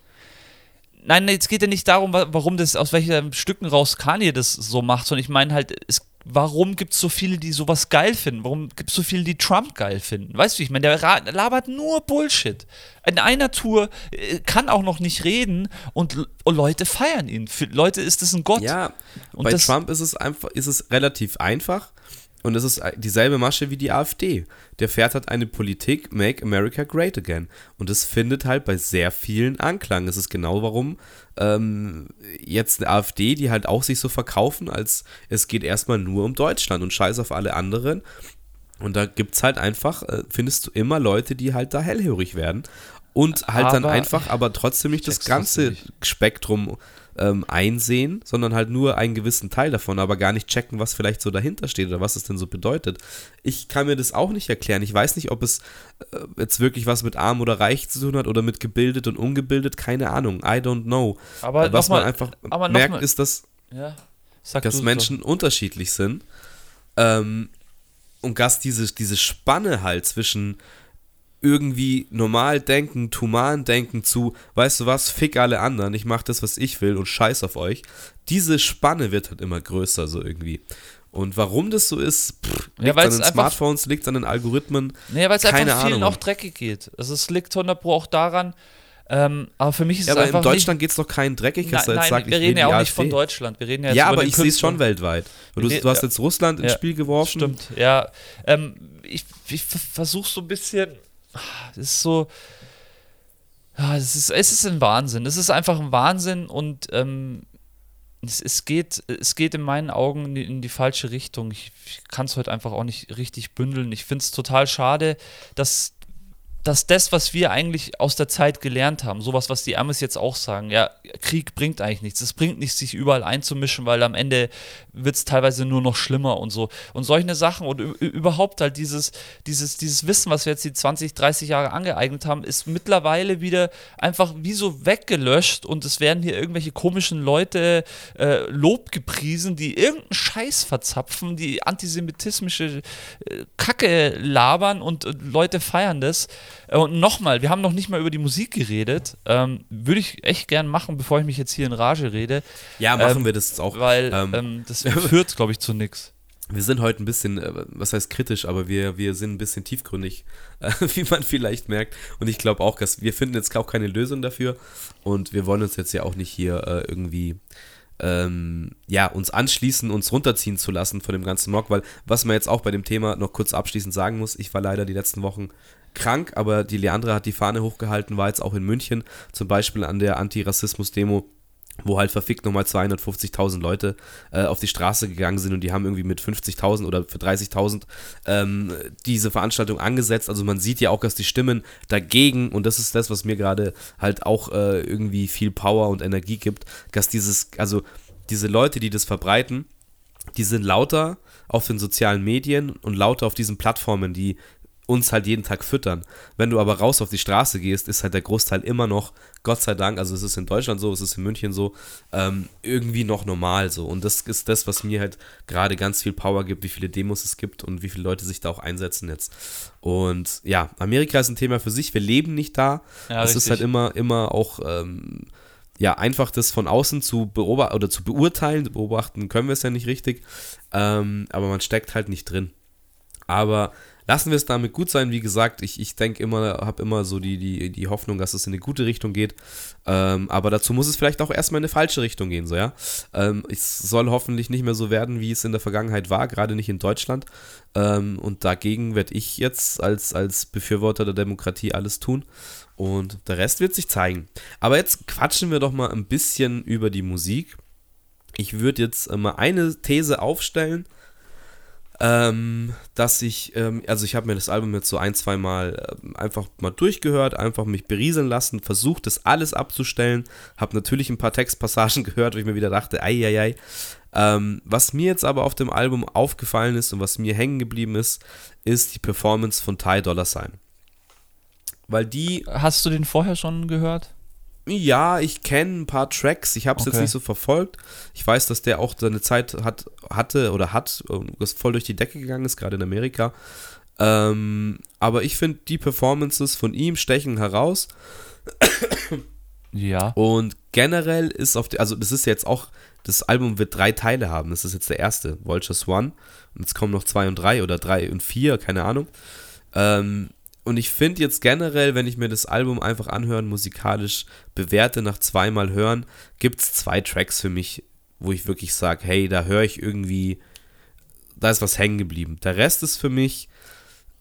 Nein, es geht ja nicht darum, wa- warum das, aus welchen Stücken raus Kanye das so macht, sondern ich meine halt, es, warum gibt es so viele, die sowas geil finden? Warum gibt es so viele, die Trump geil finden? Weißt du, ich meine, der labert nur Bullshit. In einer Tour äh, kann auch noch nicht reden und, Leute feiern ihn. Für Leute ist das ein Gott. Ja, Und bei Trump ist es einfach, ist es relativ einfach und es ist dieselbe Masche wie die AfD. Der fährt halt eine Politik, Make America Great Again. Und es findet halt bei sehr vielen Anklang. Es ist genau warum ähm, jetzt eine AfD, die halt auch sich so verkaufen, als es geht erstmal nur um Deutschland und scheiß auf alle anderen. Und da gibt es halt einfach, äh, findest du immer Leute, die halt da hellhörig werden. Und halt dann Aber- einfach, aber trotzdem nicht das ganze nicht. Spektrum ähm, einsehen, sondern halt nur einen gewissen Teil davon, aber gar nicht checken, was vielleicht so dahinter steht oder was es denn so bedeutet. Ich kann mir das auch nicht erklären. Ich weiß nicht, ob es äh, jetzt wirklich was mit arm oder reich zu tun hat oder mit gebildet und ungebildet, keine Ahnung. I don't know. Aber Äh, was noch man mal- einfach merkt, mal- ist, dass Ja. Dass Menschen unterschiedlich sind. Ähm, und dass diese, diese Spanne halt zwischen irgendwie normal denken, human denken zu, weißt du was, fick alle anderen, ich mach das, was ich will und scheiß auf euch. Diese Spanne wird halt immer größer so irgendwie. Und warum das so ist, pff, Ja, liegt an den Smartphones, liegt an den Algorithmen. Nee, weil es einfach vielen Ahnung. auch dreckig geht. Also es liegt 100 Pro auch daran, ähm, aber für mich ist Ja, es aber einfach in Deutschland geht es doch keinen dreckig, nicht, dass nein, nein, sagt, wir reden ja auch nicht AfD. von Deutschland, wir reden ja jetzt Ja, aber ich sehe es schon weltweit. Du, du hast jetzt Russland ins Ja, Spiel geworfen. Stimmt, ja. Ähm, ich ich versuche so ein bisschen. Es ist so. Ja, es ist, es ist ein Wahnsinn. Es ist einfach ein Wahnsinn und ähm, es, es, geht, es geht in meinen Augen in die, in die falsche Richtung. Ich, ich kann es heute einfach auch nicht richtig bündeln. Ich finde es total schade, dass dass das, was wir eigentlich aus der Zeit gelernt haben, sowas, was die Amis jetzt auch sagen, ja, Krieg bringt eigentlich nichts. Es bringt nichts, sich überall einzumischen, weil am Ende wird es teilweise nur noch schlimmer und so. Und solche Sachen und überhaupt halt dieses, dieses, dieses Wissen, was wir jetzt die 20, 30 Jahre angeeignet haben, ist mittlerweile wieder einfach wie so weggelöscht und es werden hier irgendwelche komischen Leute äh, Lob gepriesen, die irgendeinen Scheiß verzapfen, die antisemitismische äh, Kacke labern und äh, Leute feiern das. Äh, und nochmal, wir haben noch nicht mal über die Musik geredet. Ähm, Würde ich echt gern machen, bevor ich mich jetzt hier in Rage rede. Ja, machen ähm, wir das auch. Weil ähm, ähm das (laughs) führt, glaube ich, zu nichts. Wir sind heute ein bisschen, äh, was heißt kritisch, aber wir, wir sind ein bisschen tiefgründig, (laughs) äh, wie man vielleicht merkt. Und ich glaube auch, dass wir finden jetzt auch keine Lösung dafür. Und wir wollen uns jetzt ja auch nicht hier äh, irgendwie ähm, ja, uns anschließen, uns runterziehen zu lassen von dem ganzen Mock, weil was man jetzt auch bei dem Thema noch kurz abschließend sagen muss, ich war leider die letzten Wochen krank, aber die Leandra hat die Fahne hochgehalten, war jetzt auch in München, zum Beispiel an der Antirassismus-Demo wo halt verfickt nochmal 250.000 Leute äh, auf die Straße gegangen sind und die haben irgendwie mit 50.000 oder für 30.000 ähm, diese Veranstaltung angesetzt. Also man sieht ja auch, dass die Stimmen dagegen, und das ist das, was mir gerade halt auch äh, irgendwie viel Power und Energie gibt, dass dieses, also diese Leute, die das verbreiten, die sind lauter auf den sozialen Medien und lauter auf diesen Plattformen, die uns halt jeden Tag füttern. Wenn du aber raus auf die Straße gehst, ist halt der Großteil immer noch, Gott sei Dank, also es ist in Deutschland so, es ist in München so, ähm, irgendwie noch normal so. Und das ist das, was mir halt gerade ganz viel Power gibt, wie viele Demos es gibt und wie viele Leute sich da auch einsetzen jetzt. Und ja, Amerika ist ein Thema für sich, wir leben nicht da. Ja, es ist halt immer, immer auch. Ähm, ja, einfach das von außen zu beobachten oder zu beurteilen, beobachten können wir es ja nicht richtig, ähm, aber man steckt halt nicht drin. Aber lassen wir es damit gut sein. Wie gesagt, ich, ich denke immer, habe immer so die, die, die Hoffnung, dass es in eine gute Richtung geht. Ähm, aber dazu muss es vielleicht auch erstmal in eine falsche Richtung gehen, so ja. Ähm, es soll hoffentlich nicht mehr so werden, wie es in der Vergangenheit war, gerade nicht in Deutschland. Ähm, und dagegen werde ich jetzt als, als Befürworter der Demokratie alles tun. Und der Rest wird sich zeigen. Aber jetzt quatschen wir doch mal ein bisschen über die Musik. Ich würde jetzt mal eine These aufstellen ähm, dass ich, ähm, also ich habe mir das Album jetzt so ein, zwei Mal äh, einfach mal durchgehört, einfach mich berieseln lassen, versucht das alles abzustellen, habe natürlich ein paar Textpassagen (laughs) gehört, wo ich mir wieder dachte, ei, ei, ei. Ähm, was mir jetzt aber auf dem Album aufgefallen ist und was mir hängen geblieben ist, ist die Performance von Ty Dollar Sign. Weil die. Hast du den vorher schon gehört? Ja, ich kenne ein paar Tracks. Ich habe es okay. jetzt nicht so verfolgt. Ich weiß, dass der auch seine Zeit hat, hatte oder hat, was voll durch die Decke gegangen ist, gerade in Amerika. Ähm, aber ich finde, die Performances von ihm stechen heraus. Ja. Und generell ist auf die, also das ist jetzt auch, das Album wird drei Teile haben. Das ist jetzt der erste, Vultures One. Und jetzt kommen noch zwei und drei oder drei und vier, keine Ahnung. Ähm, und ich finde jetzt generell, wenn ich mir das Album einfach anhören, musikalisch bewerte, nach zweimal hören, gibt es zwei Tracks für mich, wo ich wirklich sage, hey, da höre ich irgendwie, da ist was hängen geblieben. Der Rest ist für mich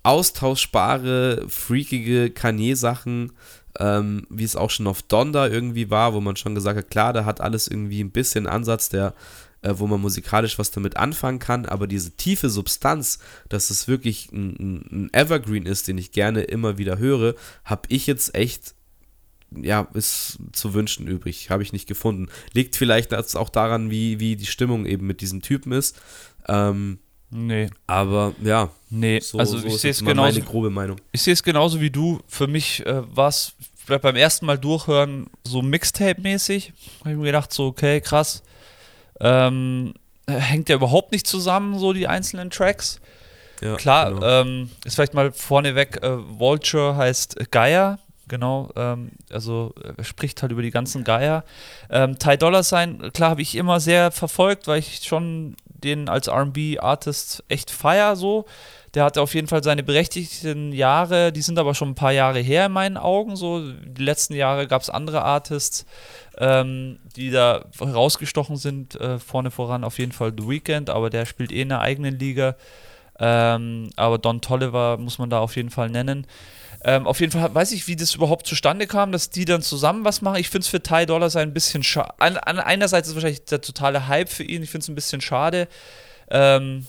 austauschbare, freakige Kanye-Sachen, ähm, wie es auch schon auf Donda irgendwie war, wo man schon gesagt hat, klar, da hat alles irgendwie ein bisschen Ansatz der äh, wo man musikalisch was damit anfangen kann, aber diese tiefe Substanz, dass es wirklich ein, ein Evergreen ist, den ich gerne immer wieder höre, habe ich jetzt echt ja, ist zu wünschen übrig. Habe ich nicht gefunden. Liegt vielleicht auch daran, wie, wie die Stimmung eben mit diesem Typen ist. Ähm, nee. Aber ja. Nee, so, also so ich sehe es genauso. Meine grobe Meinung. Ich sehe es genauso wie du. Für mich äh, war es beim ersten Mal durchhören so Mixtape-mäßig. Habe ich mir gedacht, so, okay, krass. Ähm, hängt ja überhaupt nicht zusammen, so die einzelnen Tracks. Ja, Klar, genau. ähm, ist vielleicht mal vorneweg, äh, Vulture heißt Geier, genau, ähm, also er spricht halt über die ganzen Geier. Ähm, Ty Dollar Sign, klar, habe ich immer sehr verfolgt, weil ich schon den als RB-Artist echt feier so. Der hatte auf jeden Fall seine berechtigten Jahre, die sind aber schon ein paar Jahre her in meinen Augen. So, die letzten Jahre gab es andere Artists, ähm, die da rausgestochen sind. Äh, vorne voran auf jeden Fall The Weeknd, aber der spielt eh in der eigenen Liga. Ähm, aber Don Tolliver muss man da auf jeden Fall nennen. Ähm, auf jeden Fall weiß ich, wie das überhaupt zustande kam, dass die dann zusammen was machen. Ich finde es für Ty Dollars ein bisschen schade. An, an, einerseits ist wahrscheinlich der totale Hype für ihn. Ich finde es ein bisschen schade. Ähm,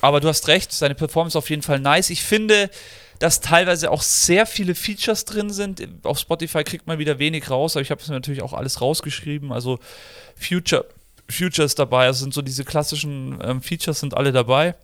aber du hast recht, seine Performance auf jeden Fall nice. Ich finde, dass teilweise auch sehr viele Features drin sind. Auf Spotify kriegt man wieder wenig raus, aber ich habe es natürlich auch alles rausgeschrieben. Also Future, Futures dabei, also sind so diese klassischen ähm, Features sind alle dabei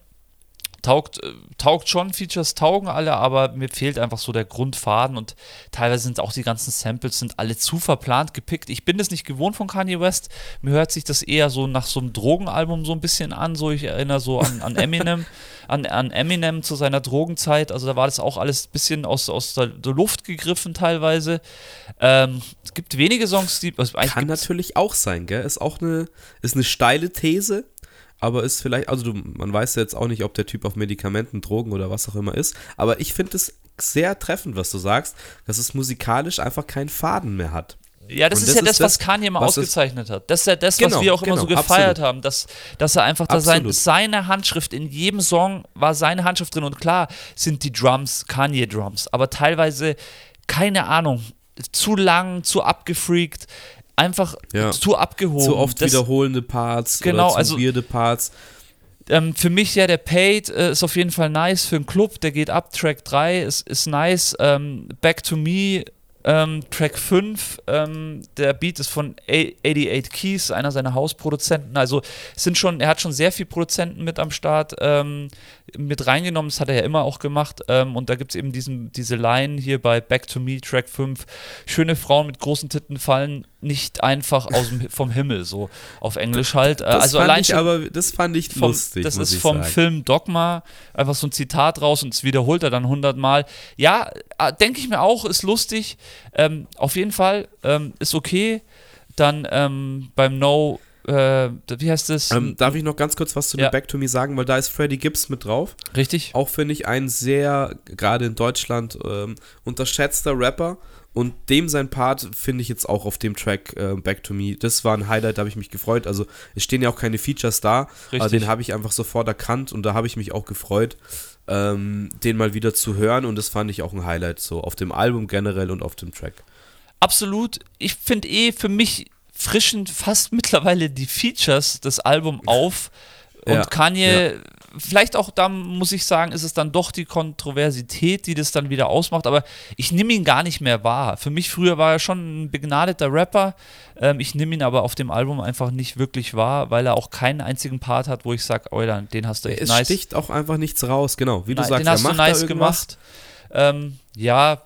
taugt, äh, taugt schon, Features taugen alle, aber mir fehlt einfach so der Grundfaden und teilweise sind auch die ganzen Samples sind alle zu verplant gepickt. Ich bin das nicht gewohnt von Kanye West. Mir hört sich das eher so nach so einem Drogenalbum so ein bisschen an. So, ich erinnere so an, an Eminem, (laughs) an, an Eminem zu seiner Drogenzeit. Also da war das auch alles ein bisschen aus, aus der, der Luft gegriffen teilweise. Ähm, es gibt wenige Songs, die. Also Kann natürlich auch sein, gell? Ist auch eine, ist eine steile These aber ist vielleicht, also du, man weiß ja jetzt auch nicht, ob der Typ auf Medikamenten, Drogen oder was auch immer ist, aber ich finde es sehr treffend, was du sagst, dass es musikalisch einfach keinen Faden mehr hat. Ja, das, ist ja das, was Kanye mal ausgezeichnet hat. Das ist ja das, genau, was wir auch genau, immer so gefeiert absolut. haben, dass, dass er einfach da sein, seine Handschrift in jedem Song war seine Handschrift drin und klar sind die Drums Kanye Drums, aber teilweise keine Ahnung, zu lang, zu abgefreakt einfach ja. zu abgehoben. Zu oft das, wiederholende Parts genau, zu also, weirde Parts. Ähm, für mich ja der Paid äh, ist auf jeden Fall nice für einen Club, der geht ab. Track 3 ist, ist nice. Ähm, Back to Me ähm, Track 5, ähm, der Beat ist von 88 Keys, einer seiner Hausproduzenten. Also sind schon, er hat schon sehr viele Produzenten mit am Start ähm, mit reingenommen. Das hat er ja immer auch gemacht. Ähm, und da gibt es eben diesen, diese Line hier bei Back to Me Track 5. Schöne Frauen mit großen Titten fallen nicht einfach aus dem, vom Himmel, so auf Englisch halt. Das also allein ich, aber das fand ich vom, lustig. Das ist vom sagen. Film Dogma, einfach so ein Zitat raus und es wiederholt er dann hundertmal. Ja, äh, denke ich mir auch, ist lustig. Ähm, auf jeden Fall ähm, ist okay. Dann ähm, beim No äh, wie heißt das? Ähm, darf ich noch ganz kurz was zu ja. Back to Me sagen, weil da ist Freddie Gibbs mit drauf. Richtig. Auch finde ich ein sehr, gerade in Deutschland, ähm, unterschätzter Rapper. Und dem sein Part finde ich jetzt auch auf dem Track äh, Back to Me. Das war ein Highlight, da habe ich mich gefreut. Also es stehen ja auch keine Features da, Richtig. aber den habe ich einfach sofort erkannt und da habe ich mich auch gefreut, ähm, den mal wieder zu hören. Und das fand ich auch ein Highlight, so auf dem Album generell und auf dem Track. Absolut. Ich finde eh für mich frischen fast mittlerweile die Features des Albums auf. Und ja, Kanye ja vielleicht auch, da muss ich sagen, ist es dann doch die Kontroversität, die das dann wieder ausmacht, aber ich nehme ihn gar nicht mehr wahr. Für mich früher war er schon ein begnadeter Rapper, ähm, ich nehme ihn aber auf dem Album einfach nicht wirklich wahr, weil er auch keinen einzigen Part hat, wo ich sage, oh, den hast du echt es nice. Es sticht auch einfach nichts raus, genau, wie du Nein, sagst, den hast du nice gemacht. Ähm, ja,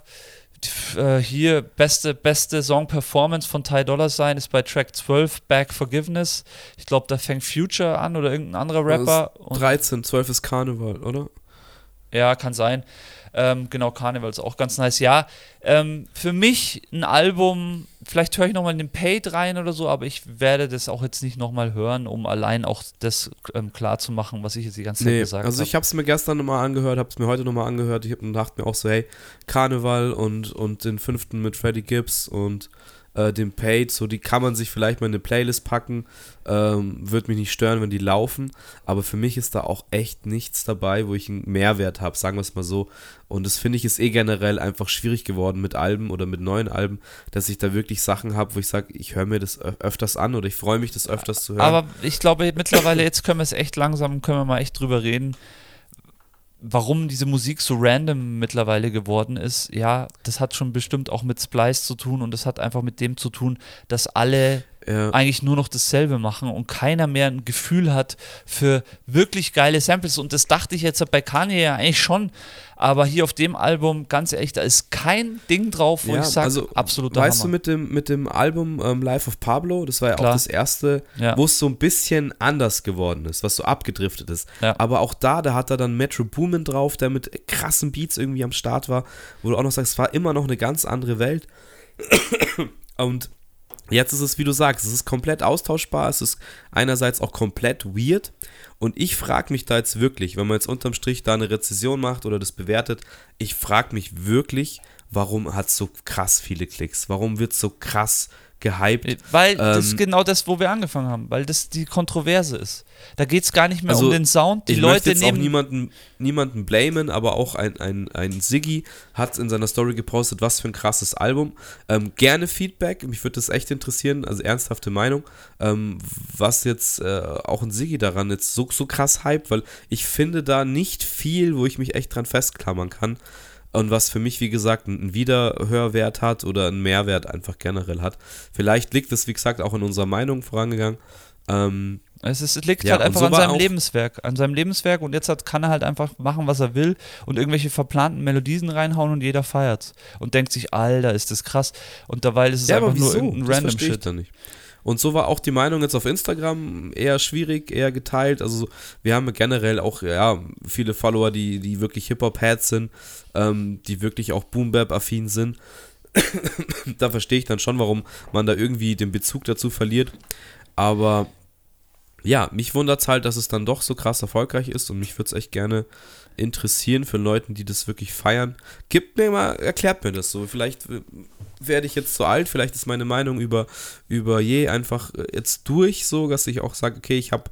äh, hier beste, beste Song-Performance von Ty Dollar Sign ist bei Track 12 Back Forgiveness. Ich glaube, da fängt Future an oder irgendein anderer Rapper. 13, 12 ist Karneval, oder? Ja, kann sein. Ähm, genau, Carnival ist auch ganz nice. Ja, ähm, für mich ein Album, vielleicht höre ich nochmal in den Paid rein oder so, aber ich werde das auch jetzt nicht nochmal hören, um allein auch das ähm, klar zu machen, was ich jetzt die ganze Zeit nee, gesagt habe. Also ich habe es mir gestern nochmal angehört, habe es mir heute nochmal angehört. Ich habe dachte mir auch so, hey, Carnival und, und den fünften mit Freddie Gibbs und äh, den Paid, so die kann man sich vielleicht mal in eine Playlist packen. Ähm, Würde mich nicht stören, wenn die laufen. Aber für mich ist da auch echt nichts dabei, wo ich einen Mehrwert habe, sagen wir es mal so. Und das finde ich ist eh generell einfach schwierig geworden mit Alben oder mit neuen Alben, dass ich da wirklich Sachen habe, wo ich sage, ich höre mir das öfters an oder ich freue mich, das öfters zu hören. Aber ich glaube, mittlerweile, jetzt können wir es echt langsam, können wir mal echt drüber reden warum diese Musik so random mittlerweile geworden ist, ja, das hat schon bestimmt auch mit Splice zu tun und das hat einfach mit dem zu tun, dass alle ja. eigentlich nur noch dasselbe machen und keiner mehr ein Gefühl hat für wirklich geile Samples. Und das dachte ich jetzt bei Kanye ja eigentlich schon. Aber hier auf dem Album, ganz ehrlich, da ist kein Ding drauf, wo ja, ich sage, also, absoluter Weißt Hammer. du, mit dem, mit dem Album ähm, Life of Pablo, das war ja Klar. auch das erste, ja. wo es so ein bisschen anders geworden ist, was so abgedriftet ist. Ja. Aber auch da, da hat er dann Metro Boomin drauf, der mit krassen Beats irgendwie am Start war, wo du auch noch sagst, es war immer noch eine ganz andere Welt. (coughs) Und Jetzt ist es, wie du sagst, es ist komplett austauschbar, es ist einerseits auch komplett weird und ich frage mich da jetzt wirklich, wenn man jetzt unterm Strich da eine Rezession macht oder das bewertet, ich frage mich wirklich, warum hat es so krass viele Klicks? Warum wird so krass gehypt. Weil das Ähm, ist genau das, wo wir angefangen haben, weil das die Kontroverse ist. Da geht es gar nicht mehr Also, um den Sound. Die ich möchte Leute jetzt auch nehmen. niemanden, niemanden blamen, aber auch ein, ein, ein Siggi hat in seiner Story gepostet, was für ein krasses Album. Ähm, gerne Feedback, mich würde das echt interessieren, also ernsthafte Meinung, ähm, was jetzt äh, auch ein Siggi daran jetzt so, so krass hype, weil ich finde da nicht viel, wo ich mich echt dran festklammern kann. Und was für mich, wie gesagt, einen Wiederhörwert hat oder einen Mehrwert einfach generell hat. Vielleicht liegt es, wie gesagt, auch in unserer Meinung vorangegangen. Ähm, Es, ist, es liegt Ja, halt einfach so an seinem Lebenswerk. An seinem Lebenswerk und jetzt hat, kann er halt einfach machen, was er will und irgendwelche verplanten Melodien reinhauen und jeder feiert's. Und denkt sich, Alter, ist das krass. Und dabei ist es Ja, einfach aber nur irgendein das random verstehe ich Shit. dann nicht. Und so war auch die Meinung jetzt auf Instagram eher schwierig, eher geteilt. Also wir haben generell auch ja, viele Follower, die, die wirklich Hip-Hop-Heads sind, ähm, die wirklich auch Boom-Bap-affin sind. (coughs) da verstehe ich dann schon, warum man da irgendwie den Bezug dazu verliert. Aber ja, mich wundert es halt, dass es dann doch so krass erfolgreich ist und mich würde es echt gerne interessieren für Leute, die das wirklich feiern. Gibt mir mal, erklärt mir das so. Vielleicht äh, werde ich jetzt zu alt, vielleicht ist meine Meinung über, über je einfach äh, jetzt durch, so, dass ich auch sage, okay, ich habe,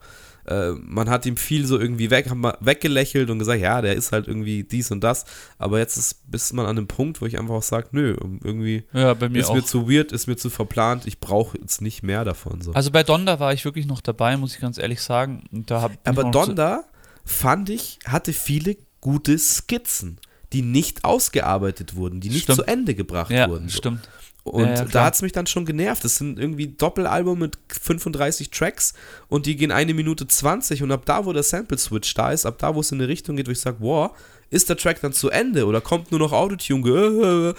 äh, man hat ihm viel so irgendwie weg, weggelächelt und gesagt, ja, der ist halt irgendwie dies und das. Aber jetzt ist, bis man an dem Punkt, wo ich einfach auch sage, nö, irgendwie Ja, mir ist auch. mir zu weird, ist mir zu verplant, ich brauche jetzt nicht mehr davon. So. Also bei Donda war ich wirklich noch dabei, muss ich ganz ehrlich sagen. Da hab Aber Donda, fand ich, hatte viele gute Skizzen, die nicht ausgearbeitet wurden, die nicht Stimmt. zu Ende gebracht Ja, wurden. So. stimmt. Und Ja, ja, da hat es mich dann schon genervt. Das sind irgendwie Doppelalbum mit 35 Tracks und die gehen eine Minute 20 und ab da, wo der Sample-Switch da ist, ab da, wo es in eine Richtung geht, wo ich sage, wow, ist der Track dann zu Ende oder kommt nur noch Autotune? Ge-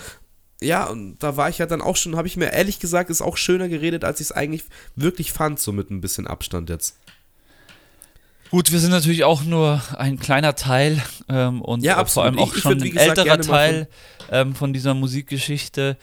Ja, und da war ich ja dann auch schon, habe ich mir ehrlich gesagt, ist auch schöner geredet, als ich es eigentlich wirklich fand, so mit ein bisschen Abstand jetzt. Gut, wir sind natürlich auch nur ein kleiner Teil ähm, und Ja, äh, vor allem auch Ich- ich schon würd, wie ein älterer Teil ähm, von dieser Musikgeschichte.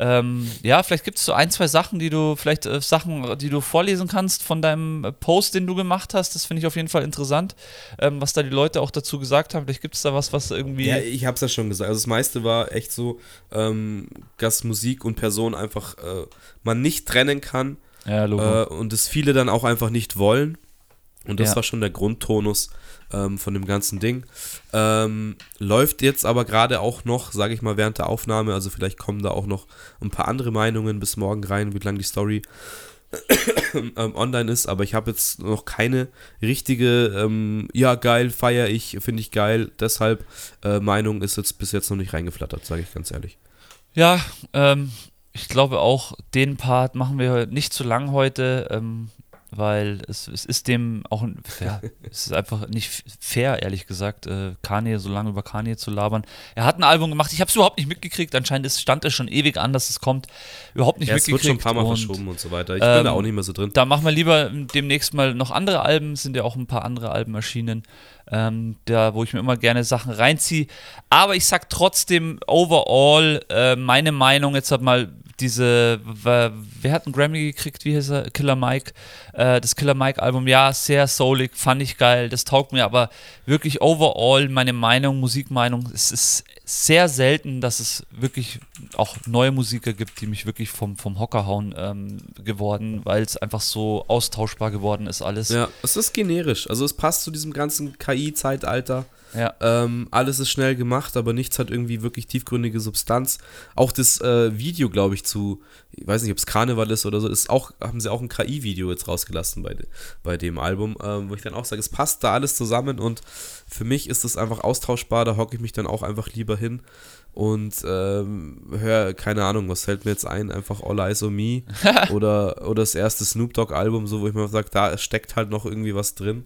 Ähm, ja, vielleicht gibt es so ein, zwei Sachen, die du, vielleicht äh, Sachen, die du vorlesen kannst von deinem Post, den du gemacht hast. Das finde ich auf jeden Fall interessant, ähm, was da die Leute auch dazu gesagt haben. Vielleicht gibt es da was, was irgendwie. Ja, ich hab's ja schon gesagt. Also das meiste war echt so, ähm, dass Musik und Person einfach äh, man nicht trennen kann ja, Logo. äh, und es viele dann auch einfach nicht wollen. Und das Ja. war schon der Grundtonus ähm, von dem ganzen Ding. Ähm, läuft jetzt aber gerade auch noch, sage ich mal, während der Aufnahme. Also vielleicht kommen da auch noch ein paar andere Meinungen bis morgen rein, wie lang die Story (coughs) ähm, online ist. Aber ich habe jetzt noch keine richtige, ähm, ja geil, feiere ich, finde ich geil. Deshalb äh, Meinung ist jetzt bis jetzt noch nicht reingeflattert, sage ich ganz ehrlich. Ja, ähm, ich glaube auch, den Part machen wir nicht zu lang heute, ähm, weil es, es ist dem auch, (laughs) ja, es ist einfach nicht fair, ehrlich gesagt, äh, Kanye so lange über Kanye zu labern. Er hat ein Album gemacht, ich habe es überhaupt nicht mitgekriegt, anscheinend ist, stand es schon ewig an, dass es kommt, überhaupt nicht Ja, es wird mitgekriegt. schon ein paar Mal und verschoben und so weiter. Ich ähm, bin da auch nicht mehr so drin. Da machen wir lieber demnächst mal noch andere Alben, es sind ja auch ein paar andere Alben erschienen, ähm, da, wo ich mir immer gerne Sachen reinziehe. Aber ich sag trotzdem, overall, äh, meine Meinung, jetzt hat mal diese, wer, hat einen Grammy gekriegt, wie hieß er? Killer Mike. Äh, das Killer Mike Album, ja, sehr soulig, fand ich geil, das taugt mir, aber wirklich overall meine Meinung, Musikmeinung, es ist sehr selten, dass es wirklich auch neue Musiker gibt, die mich wirklich vom, vom Hocker hauen ähm, geworden, weil es einfach so austauschbar geworden ist alles. Ja, es ist generisch. Also es passt zu diesem ganzen KI-Zeitalter. Ja. Ähm, alles ist schnell gemacht, aber nichts hat irgendwie wirklich tiefgründige Substanz. Auch das äh, Video, glaube ich, zu, ich weiß nicht, ob es Karneval ist oder so, ist auch, haben sie auch ein KI-Video jetzt rausgelassen bei, de, bei dem Album, ähm, wo ich dann auch sage, es passt da alles zusammen und für mich ist das einfach austauschbar, da hocke ich mich dann auch einfach lieber hin und ähm, hör, keine Ahnung, was fällt mir jetzt ein, einfach All Eyes on Me (laughs) oder, oder das erste Snoop Dogg-Album, so wo ich mir sage, da steckt halt noch irgendwie was drin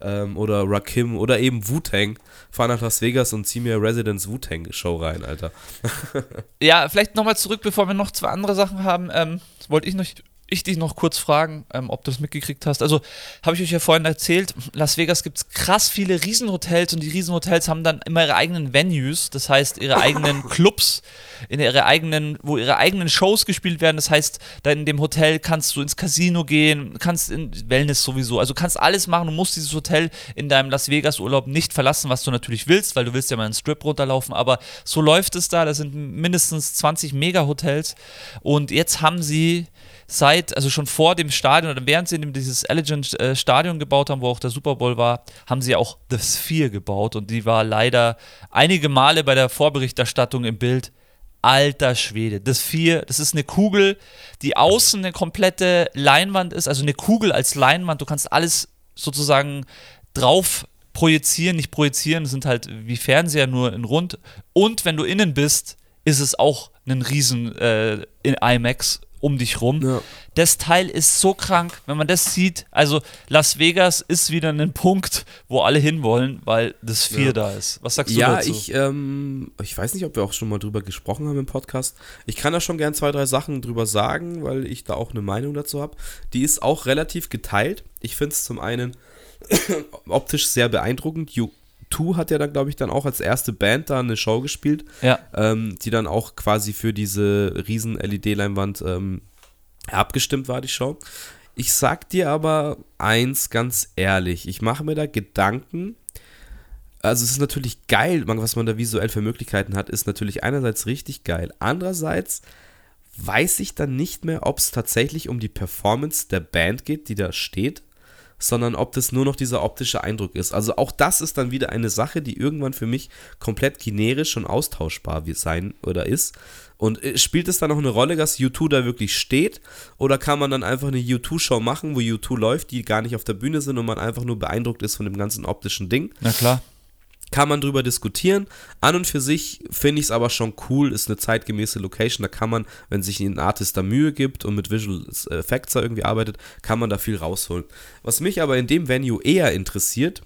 ähm, oder Rakim oder eben Wu-Tang. Fahr nach Las Vegas und zieh mir Residence Wu-Tang Show rein, Alter. (laughs) Ja, vielleicht nochmal zurück, bevor wir noch zwei andere Sachen haben. Ähm, das wollte ich noch, ich dich noch kurz fragen, ähm, ob du das mitgekriegt hast. Also, habe ich euch ja vorhin erzählt, Las Vegas gibt es krass viele Riesenhotels und die Riesenhotels haben dann immer ihre eigenen Venues, das heißt ihre (laughs) eigenen Clubs, in ihre eigenen, wo ihre eigenen Shows gespielt werden. Das heißt, da in dem Hotel kannst du ins Casino gehen, kannst in Wellness sowieso, also kannst alles machen. Du musst dieses Hotel in deinem Las Vegas Urlaub nicht verlassen, was du natürlich willst, weil du willst ja mal einen Strip runterlaufen. Aber so läuft es da. Da sind mindestens 20 Mega-Hotels und jetzt haben sie seit, also schon vor dem Stadion oder während sie dieses Elegant äh, Stadion gebaut haben, wo auch der Super Bowl war, haben sie auch The Sphere gebaut und die war leider einige Male bei der Vorberichterstattung im Bild. Alter Schwede, das Sphere, das ist eine Kugel, die außen eine komplette Leinwand ist, also eine Kugel als Leinwand. Du kannst alles sozusagen drauf projizieren, nicht projizieren, sind halt wie Fernseher nur in rund. Und wenn du innen bist, ist es auch ein riesen äh, IMAX um dich rum. Ja. Das Teil ist so krank, wenn man das sieht. Also Las Vegas ist wieder ein Punkt, wo alle hinwollen, weil das Vier ja. da ist. Was sagst du ja, dazu? Ja, ich, ähm, ich weiß nicht, ob wir auch schon mal drüber gesprochen haben im Podcast. Ich kann da schon gern zwei, drei Sachen drüber sagen, weil ich da auch eine Meinung dazu habe. Die ist auch relativ geteilt. Ich finde es zum einen (coughs) optisch sehr beeindruckend. 2 hat ja dann, glaube ich, dann auch als erste Band da eine Show gespielt, ja. ähm, die dann auch quasi für diese riesen LED-Leinwand ähm, abgestimmt war, die Show. Ich sag dir aber eins ganz ehrlich, ich mache mir da Gedanken. Also es ist natürlich geil, was man da visuell für Möglichkeiten hat, ist natürlich einerseits richtig geil. Andererseits weiß ich dann nicht mehr, ob es tatsächlich um die Performance der Band geht, die da steht, sondern ob das nur noch dieser optische Eindruck ist. Also auch das ist dann wieder eine Sache, die irgendwann für mich komplett generisch und austauschbar sein oder ist. Und äh, spielt es dann noch eine Rolle, dass U2 da wirklich steht? Oder kann man dann einfach eine U2-Show machen, wo U2 läuft, die gar nicht auf der Bühne sind und man einfach nur beeindruckt ist von dem ganzen optischen Ding? Na klar kann man drüber diskutieren. An und für sich finde ich es aber schon cool, ist eine zeitgemäße Location. Da kann man, wenn sich ein Artist da Mühe gibt und mit Visual Effects da irgendwie arbeitet, kann man da viel rausholen. Was mich aber in dem Venue eher interessiert,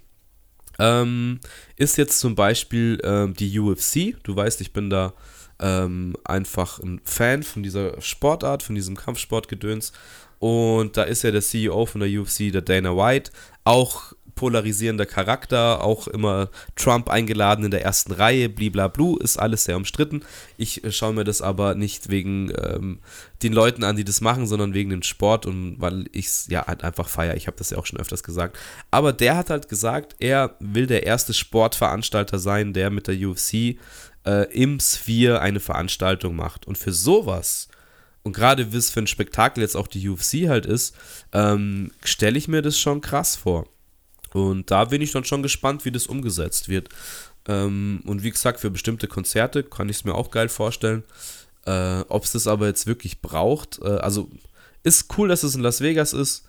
ähm, ist jetzt zum Beispiel ähm, die UFC. Du weißt, ich bin da ähm, einfach ein Fan von dieser Sportart, von diesem Kampfsportgedöns. Und da ist ja der CEO von der UFC, der Dana White, auch polarisierender Charakter, auch immer Trump eingeladen in der ersten Reihe, bliblablu, ist alles sehr umstritten. Ich äh, schaue mir das aber nicht wegen ähm, den Leuten an, die das machen, sondern wegen dem Sport und weil ich es ja halt einfach feiere. Ich habe das ja auch schon öfters gesagt. Aber der hat halt gesagt, er will der erste Sportveranstalter sein, der mit der UFC äh, im Sphere eine Veranstaltung macht. Und für sowas und gerade wie es für ein Spektakel jetzt auch die UFC halt ist, ähm, stelle ich mir das schon krass vor. Und da bin ich dann schon gespannt, wie das umgesetzt wird. Ähm, und wie gesagt, für bestimmte Konzerte kann ich es mir auch geil vorstellen. Äh, Ob es das aber jetzt wirklich braucht, äh, also ist cool, dass es in Las Vegas ist.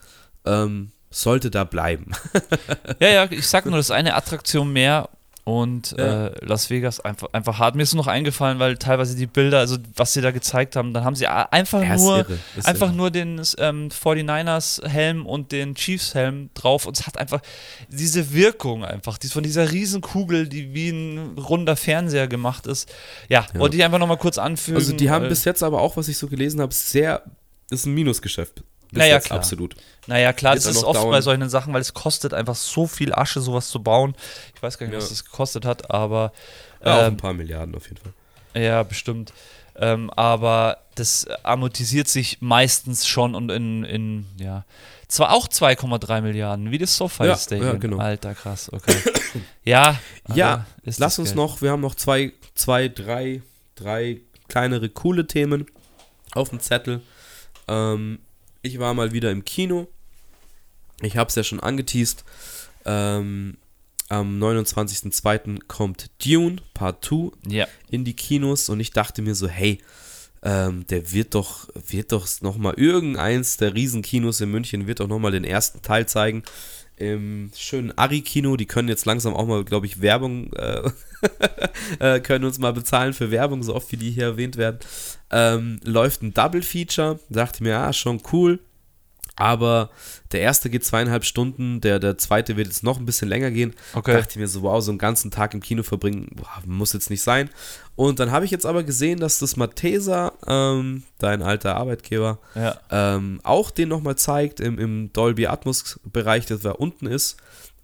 Ähm, sollte da bleiben. (laughs) ja, ja, ich sag nur, das ist eine Attraktion mehr und ja. äh, Las Vegas einfach, einfach hart. Mir ist noch eingefallen, weil teilweise die Bilder, also was sie da gezeigt haben, dann haben sie einfach ja, nur einfach irre. nur den ähm, 49ers Helm und den Chiefs Helm drauf und es hat einfach diese Wirkung einfach, die von dieser Riesenkugel, die wie ein runder Fernseher gemacht ist. Ja, ja. wollte ich einfach nochmal kurz anfügen. Also die haben bis jetzt aber auch, was ich so gelesen habe, sehr, ist ein Minusgeschäft. Bis naja, klar. absolut. Naja, klar, das ist oft dauern. bei solchen Sachen, weil es kostet einfach so viel Asche, sowas zu bauen. Ich weiß gar nicht, ja. was das gekostet hat, aber. Ja, ähm, auch ein paar Milliarden auf jeden Fall. Ja, bestimmt. Ähm, aber das amortisiert sich meistens schon und in, in ja, zwar auch 2,3 Milliarden, wie das SoFi ja, Stadium. Ja, genau. Alter, krass, okay. (coughs) ja, ja lass uns Geld. noch, wir haben noch zwei, zwei, drei, drei kleinere coole Themen auf dem Zettel. Ähm, ich war mal wieder im Kino. Ich habe es ja schon angeteased. Ähm, am 29.02. kommt Dune Part 2 ja. in die Kinos und ich dachte mir so, hey, ähm, der wird doch, wird doch nochmal irgendeins der Riesenkinos in München wird doch nochmal den ersten Teil zeigen. Im schönen Ari-Kino, die können jetzt langsam auch mal, glaube ich, Werbung, äh, (laughs) äh, können uns mal bezahlen für Werbung, so oft wie die hier erwähnt werden. Ähm, läuft ein Double-Feature, dachte mir, ah, schon cool. Aber der erste geht zweieinhalb Stunden, der, der zweite wird jetzt noch ein bisschen länger gehen. Okay. Da dachte ich mir so, wow, so einen ganzen Tag im Kino verbringen, boah, muss jetzt nicht sein. Und dann habe ich jetzt aber gesehen, dass das Mathesa, ähm, dein alter Arbeitgeber, Ja. ähm, auch den nochmal zeigt im, im Dolby Atmos Bereich, der da unten ist.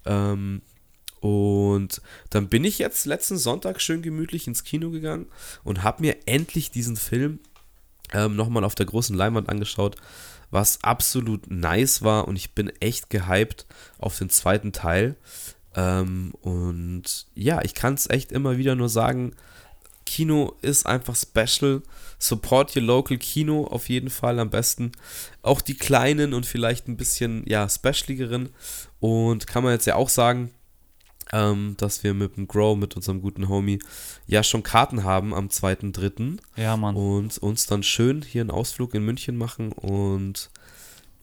Ähm, und dann bin ich jetzt letzten Sonntag schön gemütlich ins Kino gegangen und habe mir endlich diesen Film ähm, nochmal auf der großen Leinwand angeschaut, was absolut nice war und ich bin echt gehypt auf den zweiten Teil. Ähm, und ja, ich kann es echt immer wieder nur sagen, Kino ist einfach special. Support your local Kino auf jeden Fall am besten. Auch die kleinen und vielleicht ein bisschen, ja, specialigeren. Und kann man jetzt ja auch sagen, ähm, dass wir mit dem Grow, mit unserem guten Homie, ja schon Karten haben am 2.3. Ja, Mann. und uns dann schön hier einen Ausflug in München machen und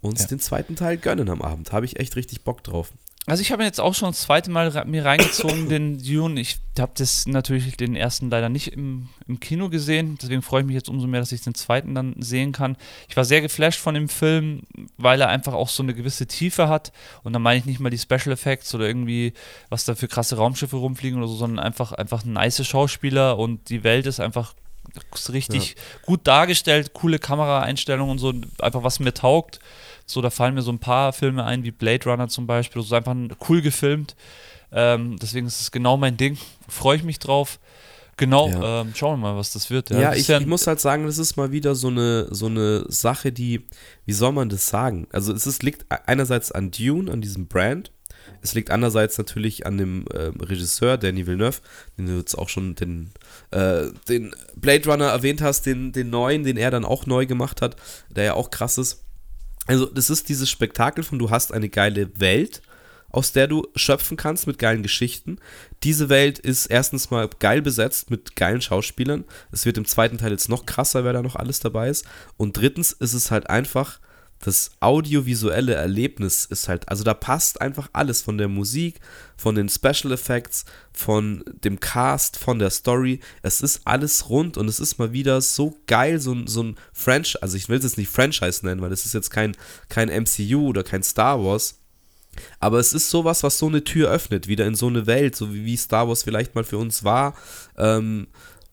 uns Ja. den zweiten Teil gönnen am Abend. Habe ich echt richtig Bock drauf. Also ich habe jetzt auch schon das zweite Mal mir reingezogen, (coughs) den Dune. Ich habe das natürlich den ersten leider nicht im, im Kino gesehen, deswegen freue ich mich jetzt umso mehr, dass ich den zweiten dann sehen kann. Ich war sehr geflasht von dem Film, weil er einfach auch so eine gewisse Tiefe hat. Und da meine ich nicht mal die Special Effects oder irgendwie, was da für krasse Raumschiffe rumfliegen oder so, sondern einfach, einfach nice Schauspieler und die Welt ist einfach richtig gut dargestellt, coole Kameraeinstellungen und so, einfach was mir taugt. So, da fallen mir so ein paar Filme ein, wie Blade Runner zum Beispiel, so einfach cool gefilmt. Ähm, deswegen ist es genau mein Ding. Freue ich mich drauf. Genau, Ja. ähm, schauen wir mal, was das wird. Ja, das ich, ist ja ich muss halt sagen, das ist mal wieder so eine, so eine Sache, die, wie soll man das sagen? Also es ist, liegt einerseits an Dune, an diesem Brand. Es liegt andererseits natürlich an dem ähm, Regisseur, Danny Villeneuve, den du jetzt auch schon den, äh, den Blade Runner erwähnt hast, den, den neuen, den er dann auch neu gemacht hat, der ja auch krass ist. Also das ist dieses Spektakel von, du hast eine geile Welt, aus der du schöpfen kannst mit geilen Geschichten. Diese Welt ist erstens mal geil besetzt mit geilen Schauspielern. Es wird im zweiten Teil jetzt noch krasser, wer da noch alles dabei ist. Und drittens ist es halt einfach, das audiovisuelle Erlebnis ist halt, also da passt einfach alles von der Musik, von den Special Effects, von dem Cast, von der Story. Es ist alles rund und es ist mal wieder so geil, so, ein- so ein Franchise, also ich will es jetzt nicht Franchise nennen, weil es ist jetzt kein, kein MCU oder kein Star Wars. Aber es ist sowas, was so eine Tür öffnet, wieder in so eine Welt, so wie, wie Star Wars vielleicht mal für uns war. Ähm,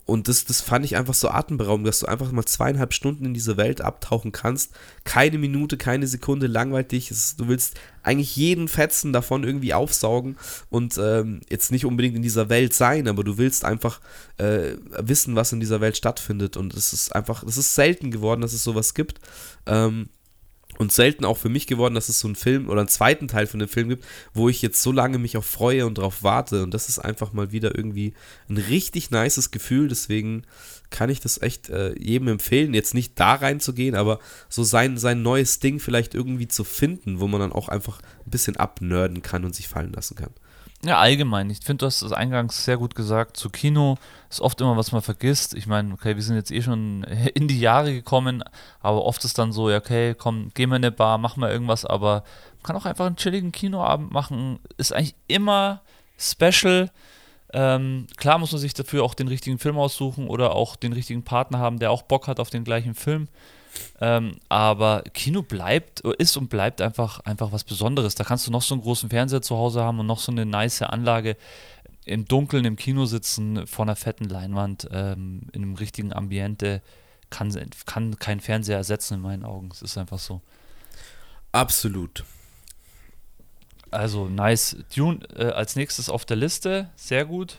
und das, das fand ich einfach so atemberaubend, dass du einfach mal zweieinhalb Stunden in diese Welt abtauchen kannst. Keine Minute, keine Sekunde langweilt dich. Du willst eigentlich jeden Fetzen davon irgendwie aufsaugen und ähm, jetzt nicht unbedingt in dieser Welt sein, aber du willst einfach äh, wissen, was in dieser Welt stattfindet. Und es ist einfach, es ist selten geworden, dass es sowas gibt. Ähm, und selten auch für mich geworden, dass es so einen Film oder einen zweiten Teil von dem Film gibt, wo ich jetzt so lange mich auch freue und darauf warte. Und das ist einfach mal wieder irgendwie ein richtig nices Gefühl. Deswegen kann ich das echt äh, jedem empfehlen, jetzt nicht da reinzugehen, aber so sein, sein neues Ding vielleicht irgendwie zu finden, wo man dann auch einfach ein bisschen abnörden kann und sich fallen lassen kann. Ja, allgemein. Ich finde, du hast das eingangs sehr gut gesagt. Zu Kino ist oft immer, was man vergisst. Ich meine, okay, wir sind jetzt eh schon (laughs) in die Jahre gekommen, aber oft ist dann so, ja, okay, komm, gehen wir in eine Bar, machen wir irgendwas, aber man kann auch einfach einen chilligen Kinoabend machen. Ist eigentlich immer special. Ähm, klar muss man sich dafür auch den richtigen Film aussuchen oder auch den richtigen Partner haben, der auch Bock hat auf den gleichen Film. Ähm, aber Kino bleibt, ist und bleibt einfach, einfach was Besonderes. Da kannst du noch so einen großen Fernseher zu Hause haben und noch so eine nice Anlage im Dunkeln im Kino sitzen, vor einer fetten Leinwand, ähm, in einem richtigen Ambiente. Kann, kann kein Fernseher ersetzen in meinen Augen. Es ist einfach so. Absolut. Also nice. Dune äh, als nächstes auf der Liste. Sehr gut.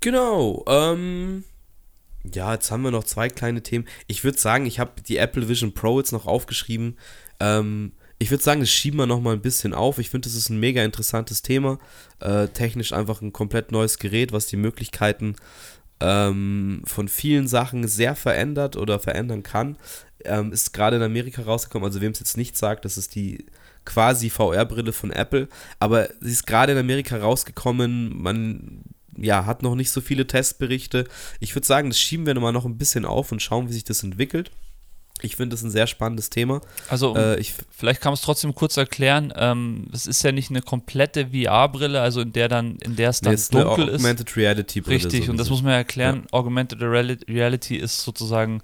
Genau. Ähm, ja, jetzt haben wir noch zwei kleine Themen. Ich würde sagen, ich habe die Apple Vision Pro jetzt noch aufgeschrieben. Ähm, ich würde sagen, das schieben wir noch mal ein bisschen auf. Ich finde, das ist ein mega interessantes Thema. Äh, technisch einfach ein komplett neues Gerät, was die Möglichkeiten ähm, von vielen Sachen sehr verändert oder verändern kann. Ähm, ist gerade in Amerika rausgekommen. Also, wem es jetzt nicht sagt, das ist die quasi VR-Brille von Apple. Aber sie ist gerade in Amerika rausgekommen. Man ja, hat noch nicht so viele Testberichte. Ich würde sagen, das schieben wir mal noch ein bisschen auf und schauen, wie sich das entwickelt. Ich finde das ein sehr spannendes Thema. Also Äh, ich, Vielleicht kann man es trotzdem kurz erklären. Ähm, es ist ja nicht eine komplette VR-Brille, also in der dann, in der es nee, dann ist eine dunkel ist. Augmented Reality Brille. Richtig, so und das muss man ja erklären. Augmented Reali- Reality ist sozusagen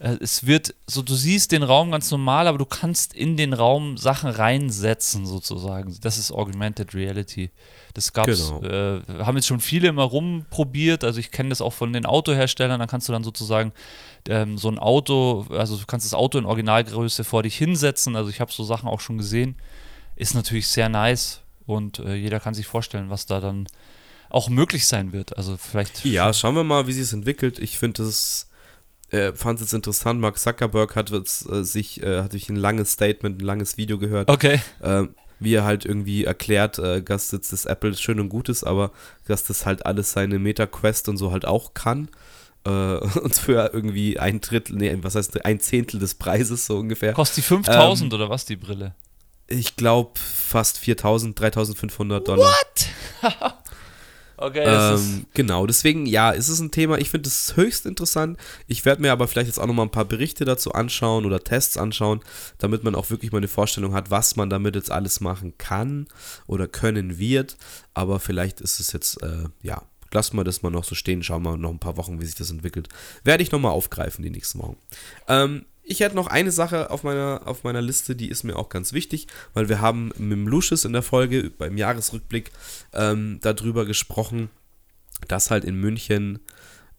äh, es wird so, du siehst den Raum ganz normal, aber du kannst in den Raum Sachen reinsetzen, sozusagen. Das ist Augmented Reality. Das gab's, Genau. äh, haben jetzt schon viele immer rumprobiert. Also ich kenne das auch von den Autoherstellern. Da kannst du dann sozusagen ähm, so ein Auto, also du kannst das Auto in Originalgröße vor dich hinsetzen. Also ich habe so Sachen auch schon gesehen. Ist natürlich sehr nice und äh, jeder kann sich vorstellen, was da dann auch möglich sein wird. Also vielleicht. Ja, schauen wir mal, wie sich es entwickelt. Ich finde es, äh, fand es jetzt interessant. Mark Zuckerberg hat jetzt, äh, sich, äh, hatte ich ein langes Statement, ein langes Video gehört, Okay. äh, wie er halt irgendwie erklärt, äh, dass jetzt das Apple schön und gut ist, aber dass das halt alles seine Meta-Quest und so halt auch kann. Äh, (laughs) und für irgendwie ein Drittel, nee, was heißt ein Zehntel des Preises so ungefähr. Kostet die 5000 Ähm, oder was, die Brille? Ich glaube fast 4000, 3500 Dollar. (laughs) Okay, das ist. Ähm, genau, deswegen, ja, ist es ein Thema, ich finde es höchst interessant. Ich werde mir aber vielleicht jetzt auch nochmal ein paar Berichte dazu anschauen oder Tests anschauen, damit man auch wirklich mal eine Vorstellung hat, was man damit jetzt alles machen kann oder können wird. Aber vielleicht ist es jetzt, äh, ja, lassen wir das mal noch so stehen, schauen wir noch ein paar Wochen, wie sich das entwickelt. Werde ich nochmal aufgreifen die nächsten Wochen. Ähm, ich hätte noch eine Sache auf meiner, auf meiner Liste, die ist mir auch ganz wichtig, weil wir haben mit Lucius in der Folge beim Jahresrückblick ähm, darüber gesprochen, dass halt in München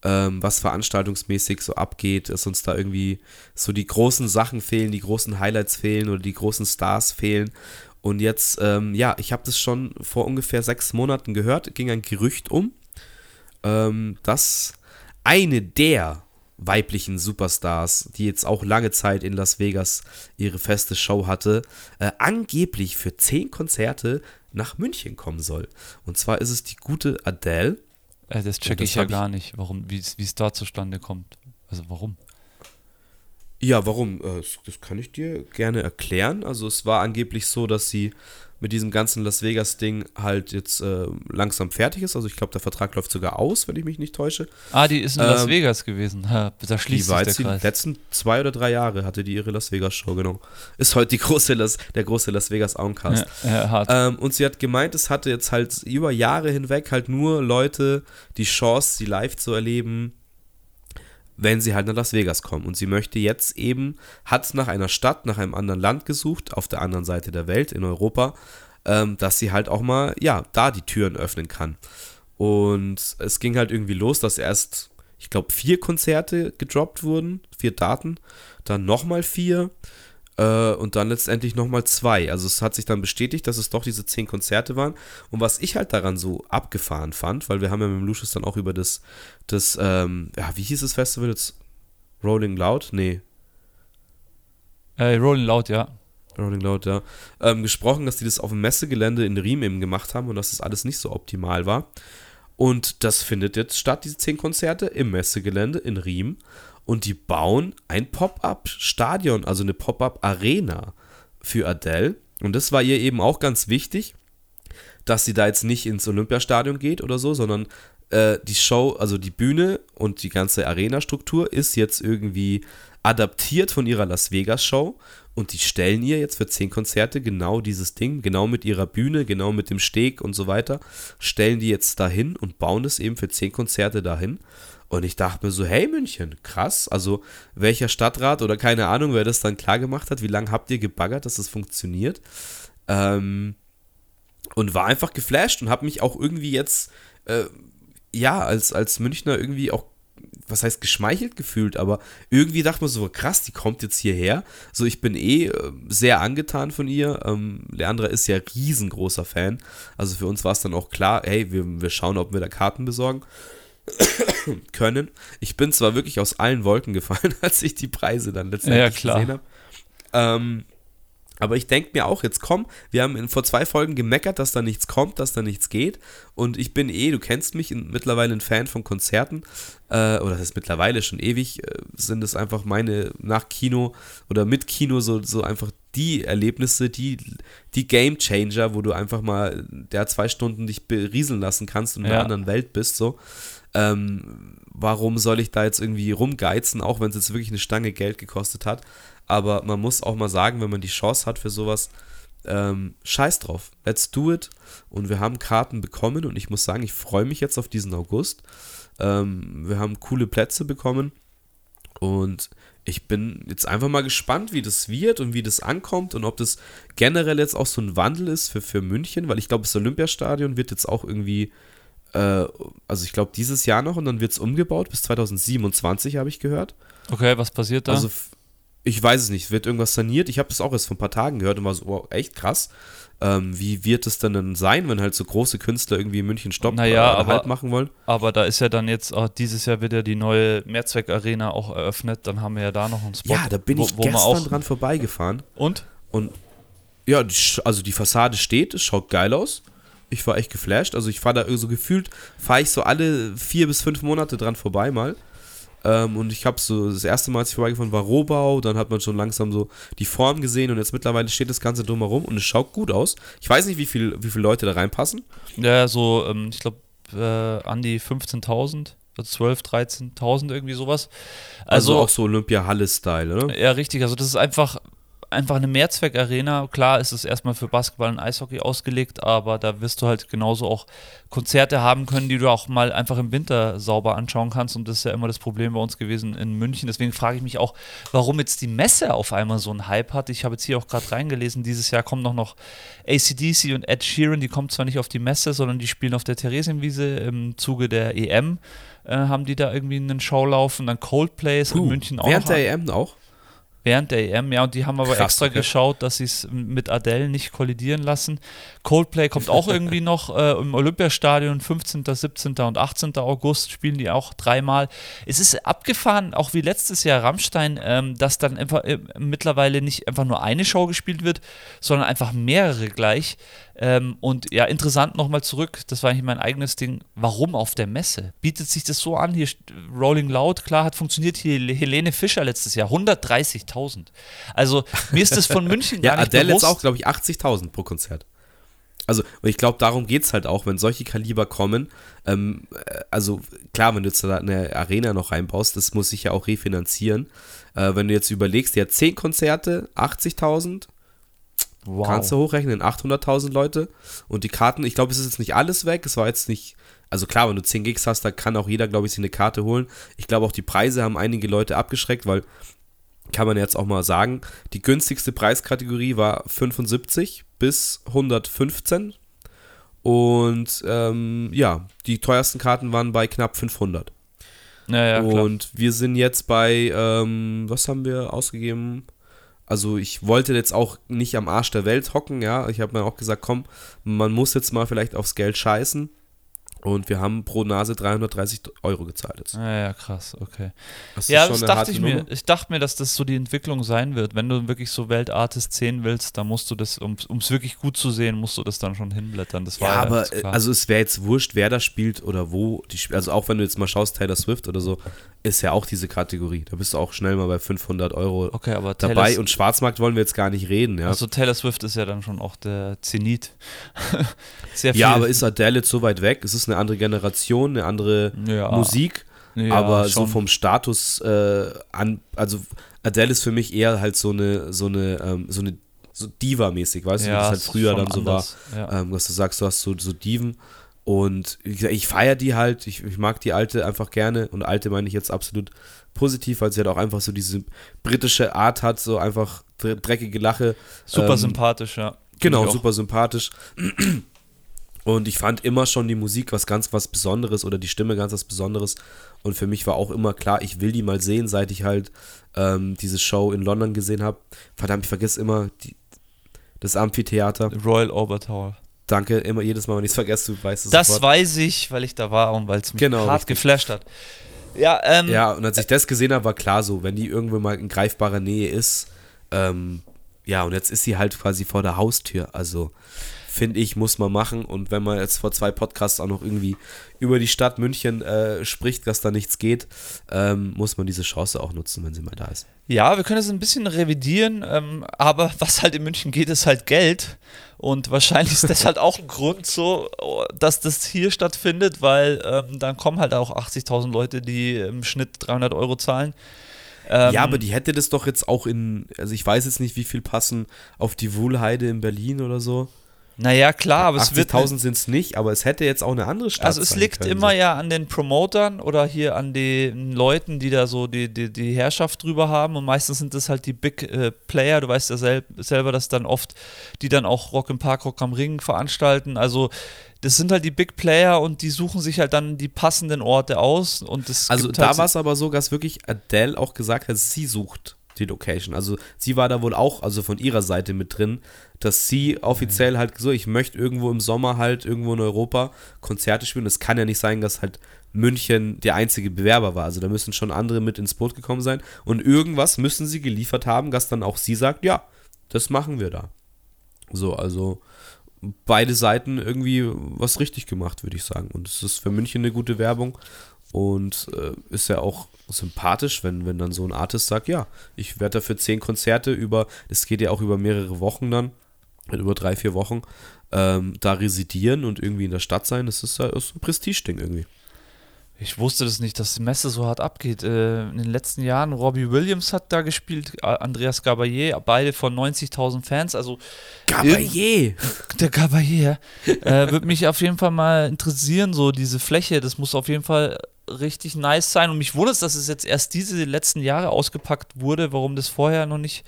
ähm, was veranstaltungsmäßig so abgeht, dass uns da irgendwie so die großen Sachen fehlen, die großen Highlights fehlen oder die großen Stars fehlen. Und jetzt, ähm, ja, ich habe das schon vor ungefähr sechs Monaten gehört, ging ein Gerücht um, ähm, dass eine der weiblichen Superstars, die jetzt auch lange Zeit in Las Vegas ihre feste Show hatte, äh, angeblich für zehn Konzerte nach München kommen soll. Und zwar ist es die gute Adele. Äh, das checke ich ja gar nicht, warum, wie es da zustande kommt. Also warum? Ja, warum? Äh, das kann ich dir gerne erklären. Also es war angeblich so, dass sie mit diesem ganzen Las Vegas-Ding halt jetzt äh, langsam fertig ist. Also ich glaube, der Vertrag läuft sogar aus, wenn ich mich nicht täusche. Ah, die ist in Las Ähm, Vegas gewesen. Ha, da Die schließt war sich die der Kreis. letzten zwei oder drei Jahre hatte die ihre Las Vegas-Show, genau. Ist heute die große Las, der große Las Vegas Auncast. Ja. Ähm, und sie hat gemeint, es hatte jetzt halt über Jahre hinweg halt nur Leute die Chance, sie live zu erleben, wenn sie halt nach Las Vegas kommen. Und sie möchte jetzt eben, hat nach einer Stadt, nach einem anderen Land gesucht, auf der anderen Seite der Welt, in Europa, ähm, dass sie halt auch mal, ja, da die Türen öffnen kann. Und es ging halt irgendwie los, dass erst, ich glaube, vier Konzerte gedroppt wurden, vier Daten, dann nochmal vier äh, und dann letztendlich nochmal zwei. Also es hat sich dann bestätigt, dass es doch diese zehn Konzerte waren. Und was ich halt daran so abgefahren fand, weil wir haben ja mit dem Lucius dann auch über das, das ähm, ja, wie hieß das Festival jetzt? Rolling Loud? Nee, Äh, Rolling Loud, ja. Rolling Loud, ja. Ähm, gesprochen, dass die das auf dem Messegelände in Riem eben gemacht haben und dass das alles nicht so optimal war. Und das findet jetzt statt, diese zehn Konzerte, im Messegelände in Riem. Und die bauen ein Pop-up-Stadion, also eine Pop-up-Arena für Adele. Und das war ihr eben auch ganz wichtig, dass sie da jetzt nicht ins Olympiastadion geht oder so, sondern äh, die Show, also die Bühne und die ganze Arena-Struktur ist jetzt irgendwie adaptiert von ihrer Las Vegas-Show und die stellen ihr jetzt für zehn Konzerte genau dieses Ding, genau mit ihrer Bühne, genau mit dem Steg und so weiter, stellen die jetzt dahin und bauen es eben für zehn Konzerte dahin. Und ich dachte mir so, hey München, krass. Also welcher Stadtrat oder keine Ahnung, wer das dann klar gemacht hat, wie lange habt ihr gebaggert, dass das funktioniert? Ähm, und war einfach geflasht und habe mich auch irgendwie jetzt, äh, ja, als, als Münchner irgendwie auch, was heißt geschmeichelt gefühlt, aber irgendwie dachte man so, krass, die kommt jetzt hierher. So, ich bin eh äh, sehr angetan von ihr. Ähm, Leandra ist ja riesengroßer Fan. Also für uns war es dann auch klar, hey, wir, wir schauen, ob wir da Karten besorgen (coughs) können. Ich bin zwar wirklich aus allen Wolken gefallen, (laughs) als ich die Preise dann letztendlich Ja, gesehen habe. Ähm, aber ich denke mir auch, jetzt komm, wir haben in, vor zwei Folgen gemeckert, dass da nichts kommt, dass da nichts geht. Und ich bin eh, du kennst mich, in, mittlerweile ein Fan von Konzerten. Äh, oder das ist mittlerweile schon ewig, äh, sind es einfach meine nach Kino oder mit Kino so, so einfach die Erlebnisse, die, die Game Changer, wo du einfach mal der zwei Stunden dich berieseln lassen kannst und in Ja. einer anderen Welt bist. So. Ähm, warum soll ich da jetzt irgendwie rumgeizen, auch wenn es jetzt wirklich eine Stange Geld gekostet hat? Aber man muss auch mal sagen, wenn man die Chance hat für sowas, ähm, scheiß drauf, let's do it. Und wir haben Karten bekommen und ich muss sagen, ich freue mich jetzt auf diesen August. Ähm, wir haben coole Plätze bekommen und ich bin jetzt einfach mal gespannt, wie das wird und wie das ankommt und ob das generell jetzt auch so ein Wandel ist für, für München, weil ich glaube, das Olympiastadion wird jetzt auch irgendwie, äh, also ich glaube, dieses Jahr noch und dann wird es umgebaut bis 2027, habe ich gehört. Okay, was passiert da? Also ich weiß es nicht, wird irgendwas saniert. Ich habe das auch erst vor ein paar Tagen gehört und war so, oh, echt krass. Ähm, wie wird es denn dann sein, wenn halt so große Künstler irgendwie in München stoppen naja, oder aber, halt machen wollen? Aber da ist ja dann jetzt, auch dieses Jahr wird ja die neue Mehrzweck-Arena auch eröffnet. Dann haben wir ja da noch einen Spot. Ja, da bin ich wo, wo gestern auch dran vorbeigefahren. Und? Und ja, also die Fassade steht, es schaut geil aus. Ich war echt geflasht. Also ich fahre da so gefühlt, fahre ich so alle vier bis fünf Monate dran vorbei mal. Ähm, und ich habe so, das erste Mal, als ich vorbeigefahren war, Rohbau, dann hat man schon langsam so die Form gesehen und jetzt mittlerweile steht das Ganze drumherum und es schaut gut aus. Ich weiß nicht, wie, viel, wie viele Leute da reinpassen. Ja, so, ähm, ich glaube, äh, an die 15.000. 12, 13.000 irgendwie sowas. Also, also auch so Olympia-Halle-Style, oder? Ja, richtig. Also das ist einfach einfach eine Mehrzweckarena. Klar ist es erstmal für Basketball und Eishockey ausgelegt, aber da wirst du halt genauso auch Konzerte haben können, die du auch mal einfach im Winter sauber anschauen kannst. Und das ist ja immer das Problem bei uns gewesen in München. Deswegen frage ich mich auch, warum jetzt die Messe auf einmal so einen Hype hat. Ich habe jetzt hier auch gerade reingelesen, dieses Jahr kommen noch, noch ACDC und Ed Sheeran, die kommen zwar nicht auf die Messe, sondern die spielen auf der Theresienwiese im Zuge der EM. Äh, haben die da irgendwie einen Show laufen, dann Coldplay ist in München auch. Während der EM auch? Während der EM, ja, und die haben aber Krass, extra okay. geschaut, dass sie es mit Adele nicht kollidieren lassen. Coldplay kommt auch irgendwie (laughs) noch äh, im Olympiastadion, 15., 17. und 18. August spielen die auch dreimal. Es ist abgefahren, auch wie letztes Jahr Rammstein, ähm, dass dann einfach äh, mittlerweile nicht einfach nur eine Show gespielt wird, sondern einfach mehrere gleich. Ähm, und ja, interessant nochmal zurück, das war eigentlich mein eigenes Ding. Warum auf der Messe? Bietet sich das so an? Hier Rolling Loud, klar, hat funktioniert. Hier Helene Fischer letztes Jahr, 130.000. Also mir ist das von (laughs) München ja, gar nicht Adele bewusst. jetzt auch, glaube ich, 80.000 pro Konzert. Also, und ich glaube, darum geht es halt auch, wenn solche Kaliber kommen. Ähm, äh, also, klar, wenn du jetzt da eine Arena noch reinbaust, das muss sich ja auch refinanzieren. Äh, wenn du jetzt überlegst, ja, 10 Konzerte, 80.000, Wow. Kannst du hochrechnen, 800.000 Leute. Und die Karten, ich glaube, es ist jetzt nicht alles weg. Es war jetzt nicht, also klar, wenn du 10 Gigs hast, da kann auch jeder, glaube ich, sich eine Karte holen. Ich glaube, auch die Preise haben einige Leute abgeschreckt, weil, kann man jetzt auch mal sagen, die günstigste Preiskategorie war 75 bis 115. Und ähm, ja, die teuersten Karten waren bei knapp 500. Ja, ja, und wir sind jetzt bei, ähm, was haben wir ausgegeben? Also ich wollte jetzt auch nicht am Arsch der Welt hocken, ja. Ich habe mir auch gesagt, komm, man muss jetzt mal vielleicht aufs Geld scheißen. Und wir haben pro Nase 330 Euro gezahlt jetzt. Ja, ja, krass, okay. Das ja, das dachte ich mir. Ich dachte mir, dass das so die Entwicklung sein wird. Wenn du wirklich so Weltartist sehen willst, dann musst du das, um es wirklich gut zu sehen, musst du das dann schon hinblättern. Das war ja, aber äh, also es wäre jetzt wurscht, wer da spielt oder wo. Die, also auch wenn du jetzt mal schaust, Taylor Swift oder so, ist ja auch diese Kategorie. Da bist du auch schnell mal bei 500 Euro okay, aber dabei. Taylor und Schwarzmarkt wollen wir jetzt gar nicht reden. Ja? Also Taylor Swift ist ja dann schon auch der Zenit. (laughs) Sehr viel. Ja, aber ist Adele jetzt so weit weg? Es ist eine andere Generation, eine andere ja. Musik. Ja, aber schon. so vom Status äh, an, also Adele ist für mich eher halt so eine, so eine, ähm, so eine so Diva-mäßig, weißt du, wie das halt früher dann so anders. war, ähm, dass du sagst, du hast so, so Diven und ich, ich feiere die halt, ich, ich mag die alte einfach gerne und alte meine ich jetzt absolut positiv, weil sie halt auch einfach so diese britische Art hat, so einfach dreckige Lache. Super ähm, sympathisch, ja. Genau, super sympathisch. Und ich fand immer schon die Musik was ganz was Besonderes oder die Stimme ganz was Besonderes. Und für mich war auch immer klar, ich will die mal sehen, seit ich halt ähm, diese Show in London gesehen habe. Verdammt, ich vergesse immer die, das Amphitheater. Royal Albert Hall. Danke, immer jedes Mal, wenn ich es vergesse, du weißt es Das sofort. weiß ich, weil ich da war und weil es mich genau, hart richtig. geflasht hat. Ja, ähm, ja, und als ich das gesehen habe, war klar so, wenn die irgendwo mal in greifbarer Nähe ist, ähm, ja, und jetzt ist sie halt quasi vor der Haustür. Also finde ich, muss man machen. Und wenn man jetzt vor zwei Podcasts auch noch irgendwie über die Stadt München äh, spricht, dass da nichts geht, ähm, muss man diese Chance auch nutzen, wenn sie mal da ist. Ja, wir können es ein bisschen revidieren, ähm, aber was halt in München geht, ist halt Geld. Und wahrscheinlich ist das halt auch ein Grund so, dass das hier stattfindet, weil ähm, dann kommen halt auch 80.000 Leute, die im Schnitt 300 Euro zahlen. Ähm, ja, aber die hätte das doch jetzt auch in, also ich weiß jetzt nicht, wie viel passen auf die Wuhlheide in Berlin oder so. Naja, klar, aber es wird. 80.000 sind es nicht, aber es hätte jetzt auch eine andere Stadt Also es liegt können, immer so. ja an den Promotern oder hier an den Leuten, die da so die, die, die Herrschaft drüber haben und meistens sind das halt die Big äh, Player, du weißt ja sel selber, dass dann oft die dann auch Rock im Park, Rock am Ring veranstalten, also das sind halt die Big Player und die suchen sich halt dann die passenden Orte aus und es Also da halt war es aber so, dass wirklich Adele auch gesagt hat, sie sucht die Location. Also sie war da wohl auch, also von ihrer Seite mit drin, dass sie offiziell halt so, ich möchte irgendwo im Sommer halt irgendwo in Europa Konzerte spielen. Es kann ja nicht sein, dass halt München der einzige Bewerber war. Also da müssen schon andere mit ins Boot gekommen sein. Und irgendwas müssen sie geliefert haben, dass dann auch sie sagt, ja, das machen wir da. So, also beide Seiten irgendwie was richtig gemacht, würde ich sagen. Und es ist für München eine gute Werbung und äh, ist ja auch sympathisch, wenn, wenn dann so ein Artist sagt, ja, ich werde dafür zehn Konzerte über, das geht ja auch über mehrere Wochen dann, über drei, vier Wochen, ähm, da residieren und irgendwie in der Stadt sein, das ist ja ist ein Prestige-Ding irgendwie. Ich wusste das nicht, dass die Messe so hart abgeht. Äh, in den letzten Jahren, Robbie Williams hat da gespielt, Andreas Gabayé, beide von 90.000 Fans. Also Gabayé! der Gabayé, äh, würde mich auf jeden Fall mal interessieren, so diese Fläche, das muss auf jeden Fall richtig nice sein. Und mich wundert es, dass es jetzt erst diese letzten Jahre ausgepackt wurde, warum das vorher noch nicht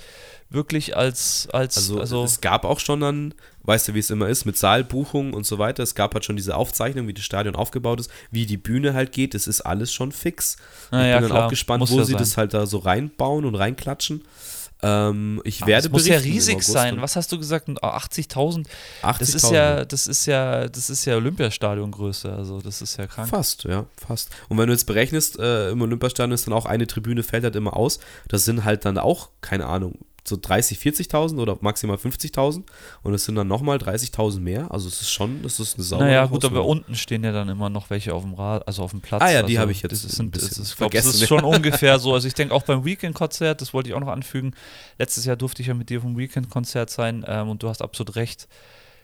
wirklich als, als Also, also es gab auch schon dann, weißt du, wie es immer ist, mit Saalbuchungen und so weiter. Es gab halt schon diese Aufzeichnung, wie das Stadion aufgebaut ist, wie die Bühne halt geht. Es ist alles schon fix. Na ich ja, bin dann klar. auch gespannt, Muss wo ja sie sein. das halt da so reinbauen und reinklatschen. Ähm, ich Aber werde es muss ja riesig sein. Was hast du gesagt? Ah, 80.000? Das ist 80.000. ja, das ist ja, das ist ja Olympiastadiongröße. Also das ist ja krank. Fast, ja, fast. Und wenn du jetzt berechnest, äh, im Olympiastadion ist dann auch eine Tribüne, fällt halt immer aus. Das sind halt dann auch, keine Ahnung, so 30, 40.000 oder maximal 50.000. Und es sind dann nochmal 30.000 mehr. Also es ist schon, das ist eine saubere Naja, gut, aber unten stehen ja dann immer noch welche auf dem Rad, also auf dem Platz. Ah ja, die also habe ich jetzt Das ist, ein das ist, glaub, das ist schon (laughs) ungefähr so. Also ich denke auch beim Weekend-Konzert, das wollte ich auch noch anfügen. Letztes Jahr durfte ich ja mit dir vom Weekend-Konzert sein ähm, und du hast absolut recht.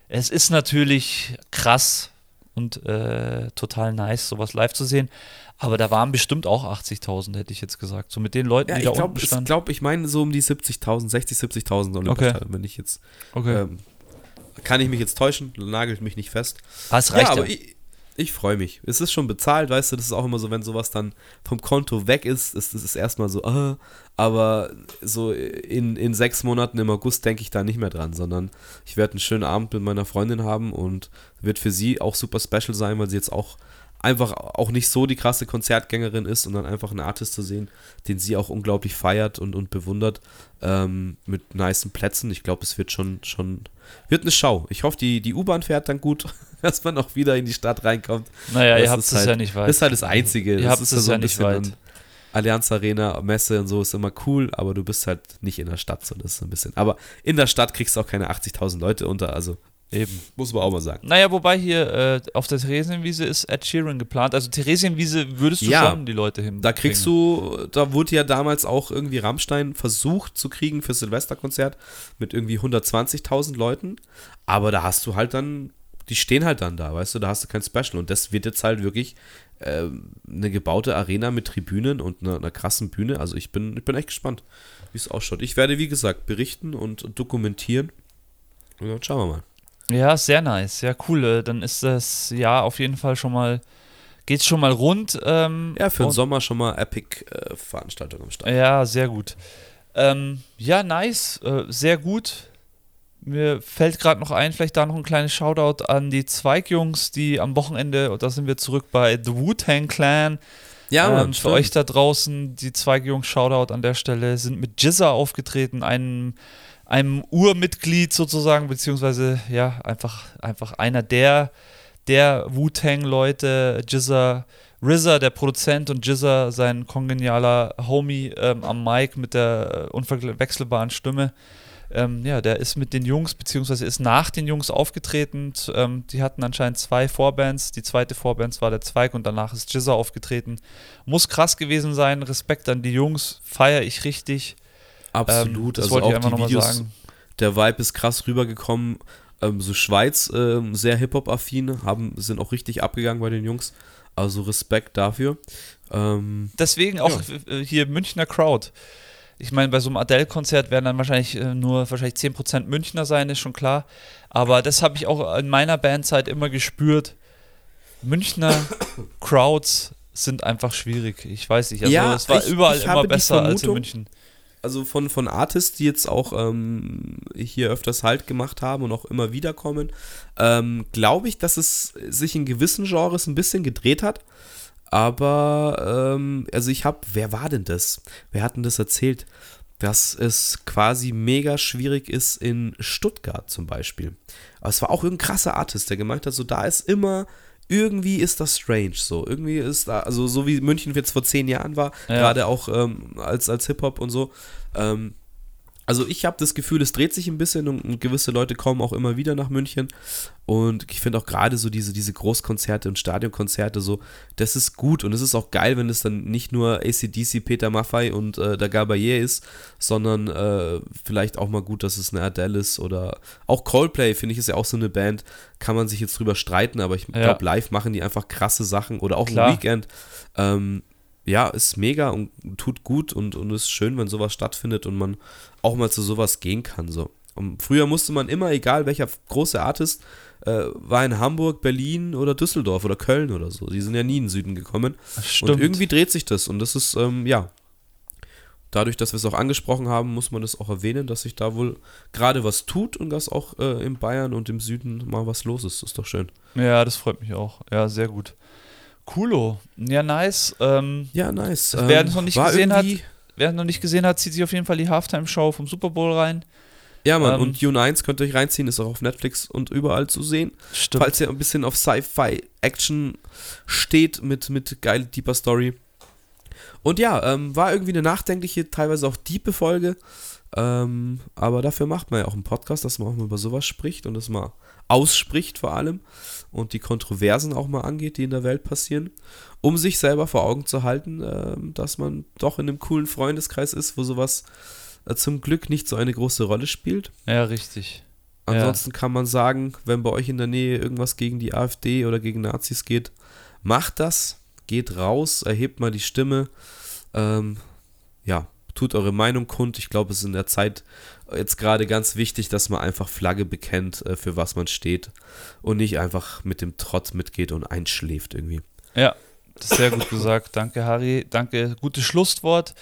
Es ist natürlich krass und äh, total nice, sowas live zu sehen. Aber da waren bestimmt auch 80.000, hätte ich jetzt gesagt. So mit den Leuten, Ja, die ich da glaube, unten ich, standen. glaub, ich meine so um die 70.000, 60, 70.000 Olympiastadion, wenn ich jetzt, okay. ähm, kann ich mich jetzt täuschen, nagelt mich nicht fest. ah, es reicht ja, ja. aber ich, ich freue mich. Es ist schon bezahlt, weißt du, das ist auch immer so, wenn sowas dann vom Konto weg ist, ist es erstmal so, ah, aber so in, in sechs Monaten im August denke ich da nicht mehr dran, sondern ich werde einen schönen Abend mit meiner Freundin haben und wird für sie auch super special sein, weil sie jetzt auch einfach auch nicht so die krasse Konzertgängerin ist und dann einfach einen Artist zu sehen, den sie auch unglaublich feiert und, und bewundert, ähm, mit nicen Plätzen. Ich glaube, es wird schon, schon, wird eine Schau. Ich hoffe, die, die U-Bahn fährt dann gut, (laughs) dass man auch wieder in die Stadt reinkommt. naja, ihr das habt ist es halt- ja nicht weit. Das ist halt das Einzige. Ihr habt es so ja nicht weit. Allianz Arena, Messe und so ist immer cool, aber du bist halt nicht in der Stadt, so das ist ein bisschen. Aber in der Stadt kriegst du auch keine 80.000 Leute unter, also Eben. muss man auch mal sagen. Naja, wobei hier äh, auf der Theresienwiese ist Ed Sheeran geplant. Also Theresienwiese würdest du Ja, schon die Leute hin. Da kriegst du, da wurde ja damals auch irgendwie Rammstein versucht zu kriegen für Silvesterkonzert mit irgendwie 120.000 Leuten, aber da hast du halt dann, die stehen halt dann da, weißt du, da hast du kein Special und das wird jetzt halt wirklich ähm, eine gebaute Arena mit Tribünen und einer, einer krassen Bühne, also ich bin, ich bin echt gespannt, wie es ausschaut. Ich werde, wie gesagt, berichten und dokumentieren und dann schauen wir mal. Ja, sehr nice. Ja, cool. Äh, Dann ist das ja auf jeden Fall schon mal, geht's schon mal rund. Ähm, Ja, für den Sommer schon mal Epic-Veranstaltung am Start. Ja, sehr gut. Ähm, ja, nice. Äh, sehr gut. Mir fällt gerade noch ein, vielleicht da noch ein kleines Shoutout an die Zweigjungs, die am Wochenende, und da sind wir zurück bei The Wu-Tang Clan. Ja, ähm, Mann, für euch da draußen, die Zweigjungs, Shoutout an der Stelle, sind mit Jizza aufgetreten, einem, einem Urmitglied sozusagen, beziehungsweise ja, einfach, einfach einer der, der Wu-Tang-Leute, Jizza, RZA, der Produzent und Jizza, sein kongenialer Homie ähm, am Mic mit der äh, unverwechselbaren Stimme. Ähm, ja, der ist mit den Jungs, beziehungsweise ist nach den Jungs aufgetreten. Ähm, die hatten anscheinend zwei Vorbands. Die zweite Vorband war der Zweig und danach ist Jizza aufgetreten. Muss krass gewesen sein. Respekt an die Jungs. Feiere ich richtig. Absolut, Ähm, das also wollte ich auch einfach die nochmal Videos, sagen. der Vibe ist krass rübergekommen. Ähm, so Schweiz, ähm, sehr Hip-Hop-affin, haben, sind auch richtig abgegangen bei den Jungs. Also Respekt dafür. Ähm, Deswegen auch äh, hier Münchner Crowd. Ich meine, bei so einem Adele-Konzert werden dann wahrscheinlich äh, nur wahrscheinlich 10% Münchner sein, ist schon klar. Aber das habe ich auch in meiner Bandzeit immer gespürt. Münchner (coughs) Crowds sind einfach schwierig. Ich weiß nicht. Also Ja, es war ich- überall ich immer besser als in München. Also von, von Artists, die jetzt auch ähm, hier öfters Halt gemacht haben und auch immer wieder kommen, ähm, glaube ich, dass es sich in gewissen Genres ein bisschen gedreht hat. Aber, ähm, also ich habe, wer war denn das? Wer hat denn das erzählt? Dass es quasi mega schwierig ist in Stuttgart zum Beispiel. Aber es war auch irgendein krasser Artist, der gemeint hat, so da ist immer, irgendwie ist das strange so. Irgendwie ist da, also so wie München jetzt vor zehn Jahren war, Ja. gerade auch ähm, als, als Hip-Hop und so. Ähm, also ich habe das Gefühl, es dreht sich ein bisschen und, gewisse Leute kommen auch immer wieder nach München. Und ich finde auch gerade so diese, diese Großkonzerte und Stadionkonzerte so, das ist gut und es ist auch geil, wenn es dann nicht nur ACDC, Peter Maffay und äh, der Gabayé ist, sondern äh, vielleicht auch mal gut, dass es eine Adele ist oder auch Coldplay, finde ich, ist ja auch so eine Band, kann man sich jetzt drüber streiten, aber ich Ja. glaube, live machen die einfach krasse Sachen oder auch Klar. ein Weekend. Ähm, ja, ist mega und tut gut und, und ist schön, wenn sowas stattfindet und man auch mal zu sowas gehen kann. So. Und früher musste man immer, egal welcher große Artist, äh, war in Hamburg, Berlin oder Düsseldorf oder Köln oder so. Die sind ja nie in den Süden gekommen. Und irgendwie dreht sich das und das ist, ähm, ja, dadurch, dass wir es auch angesprochen haben, muss man das auch erwähnen, dass sich da wohl gerade was tut und dass auch äh, in Bayern und im Süden mal was los ist. ist doch schön. ja, das freut mich auch. Ja, sehr gut. Coolo. Ja, nice. Ähm, Ja, nice. Wer es noch nicht war gesehen hat, wer es noch nicht gesehen hat, zieht sich auf jeden Fall die Halftime-Show vom Super Bowl rein. Ja, Mann, Ähm, und Dune 1 könnt ihr euch reinziehen, ist auch auf Netflix und überall zu sehen. Stimmt. Falls ihr ein bisschen auf Sci-Fi-Action steht mit, mit geil deeper Story. Und ja, ähm, war irgendwie eine nachdenkliche, teilweise auch diepe Folge. Ähm, aber dafür macht man ja auch einen Podcast, dass man auch mal über sowas spricht und das mal ausspricht vor allem und die Kontroversen auch mal angeht, die in der Welt passieren, um sich selber vor Augen zu halten, ähm, dass man doch in einem coolen Freundeskreis ist, wo sowas äh, zum Glück nicht so eine große Rolle spielt. Ja, richtig. Ja. Ansonsten kann man sagen, wenn bei euch in der Nähe irgendwas gegen die AfD oder gegen Nazis geht, macht das, geht raus, erhebt mal die Stimme, ähm, ja, tut eure Meinung kund. Ich glaube, es ist in der Zeit jetzt gerade ganz wichtig, dass man einfach Flagge bekennt, äh, für was man steht und nicht einfach mit dem Trotz mitgeht und einschläft irgendwie. Ja, das ist sehr gut gesagt. Danke, Harry. Danke. Gutes Schlusswort.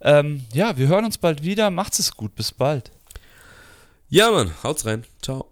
Ähm, ja, wir hören uns bald wieder. Macht's es gut. Bis bald. Ja, Mann, haut's rein. Ciao.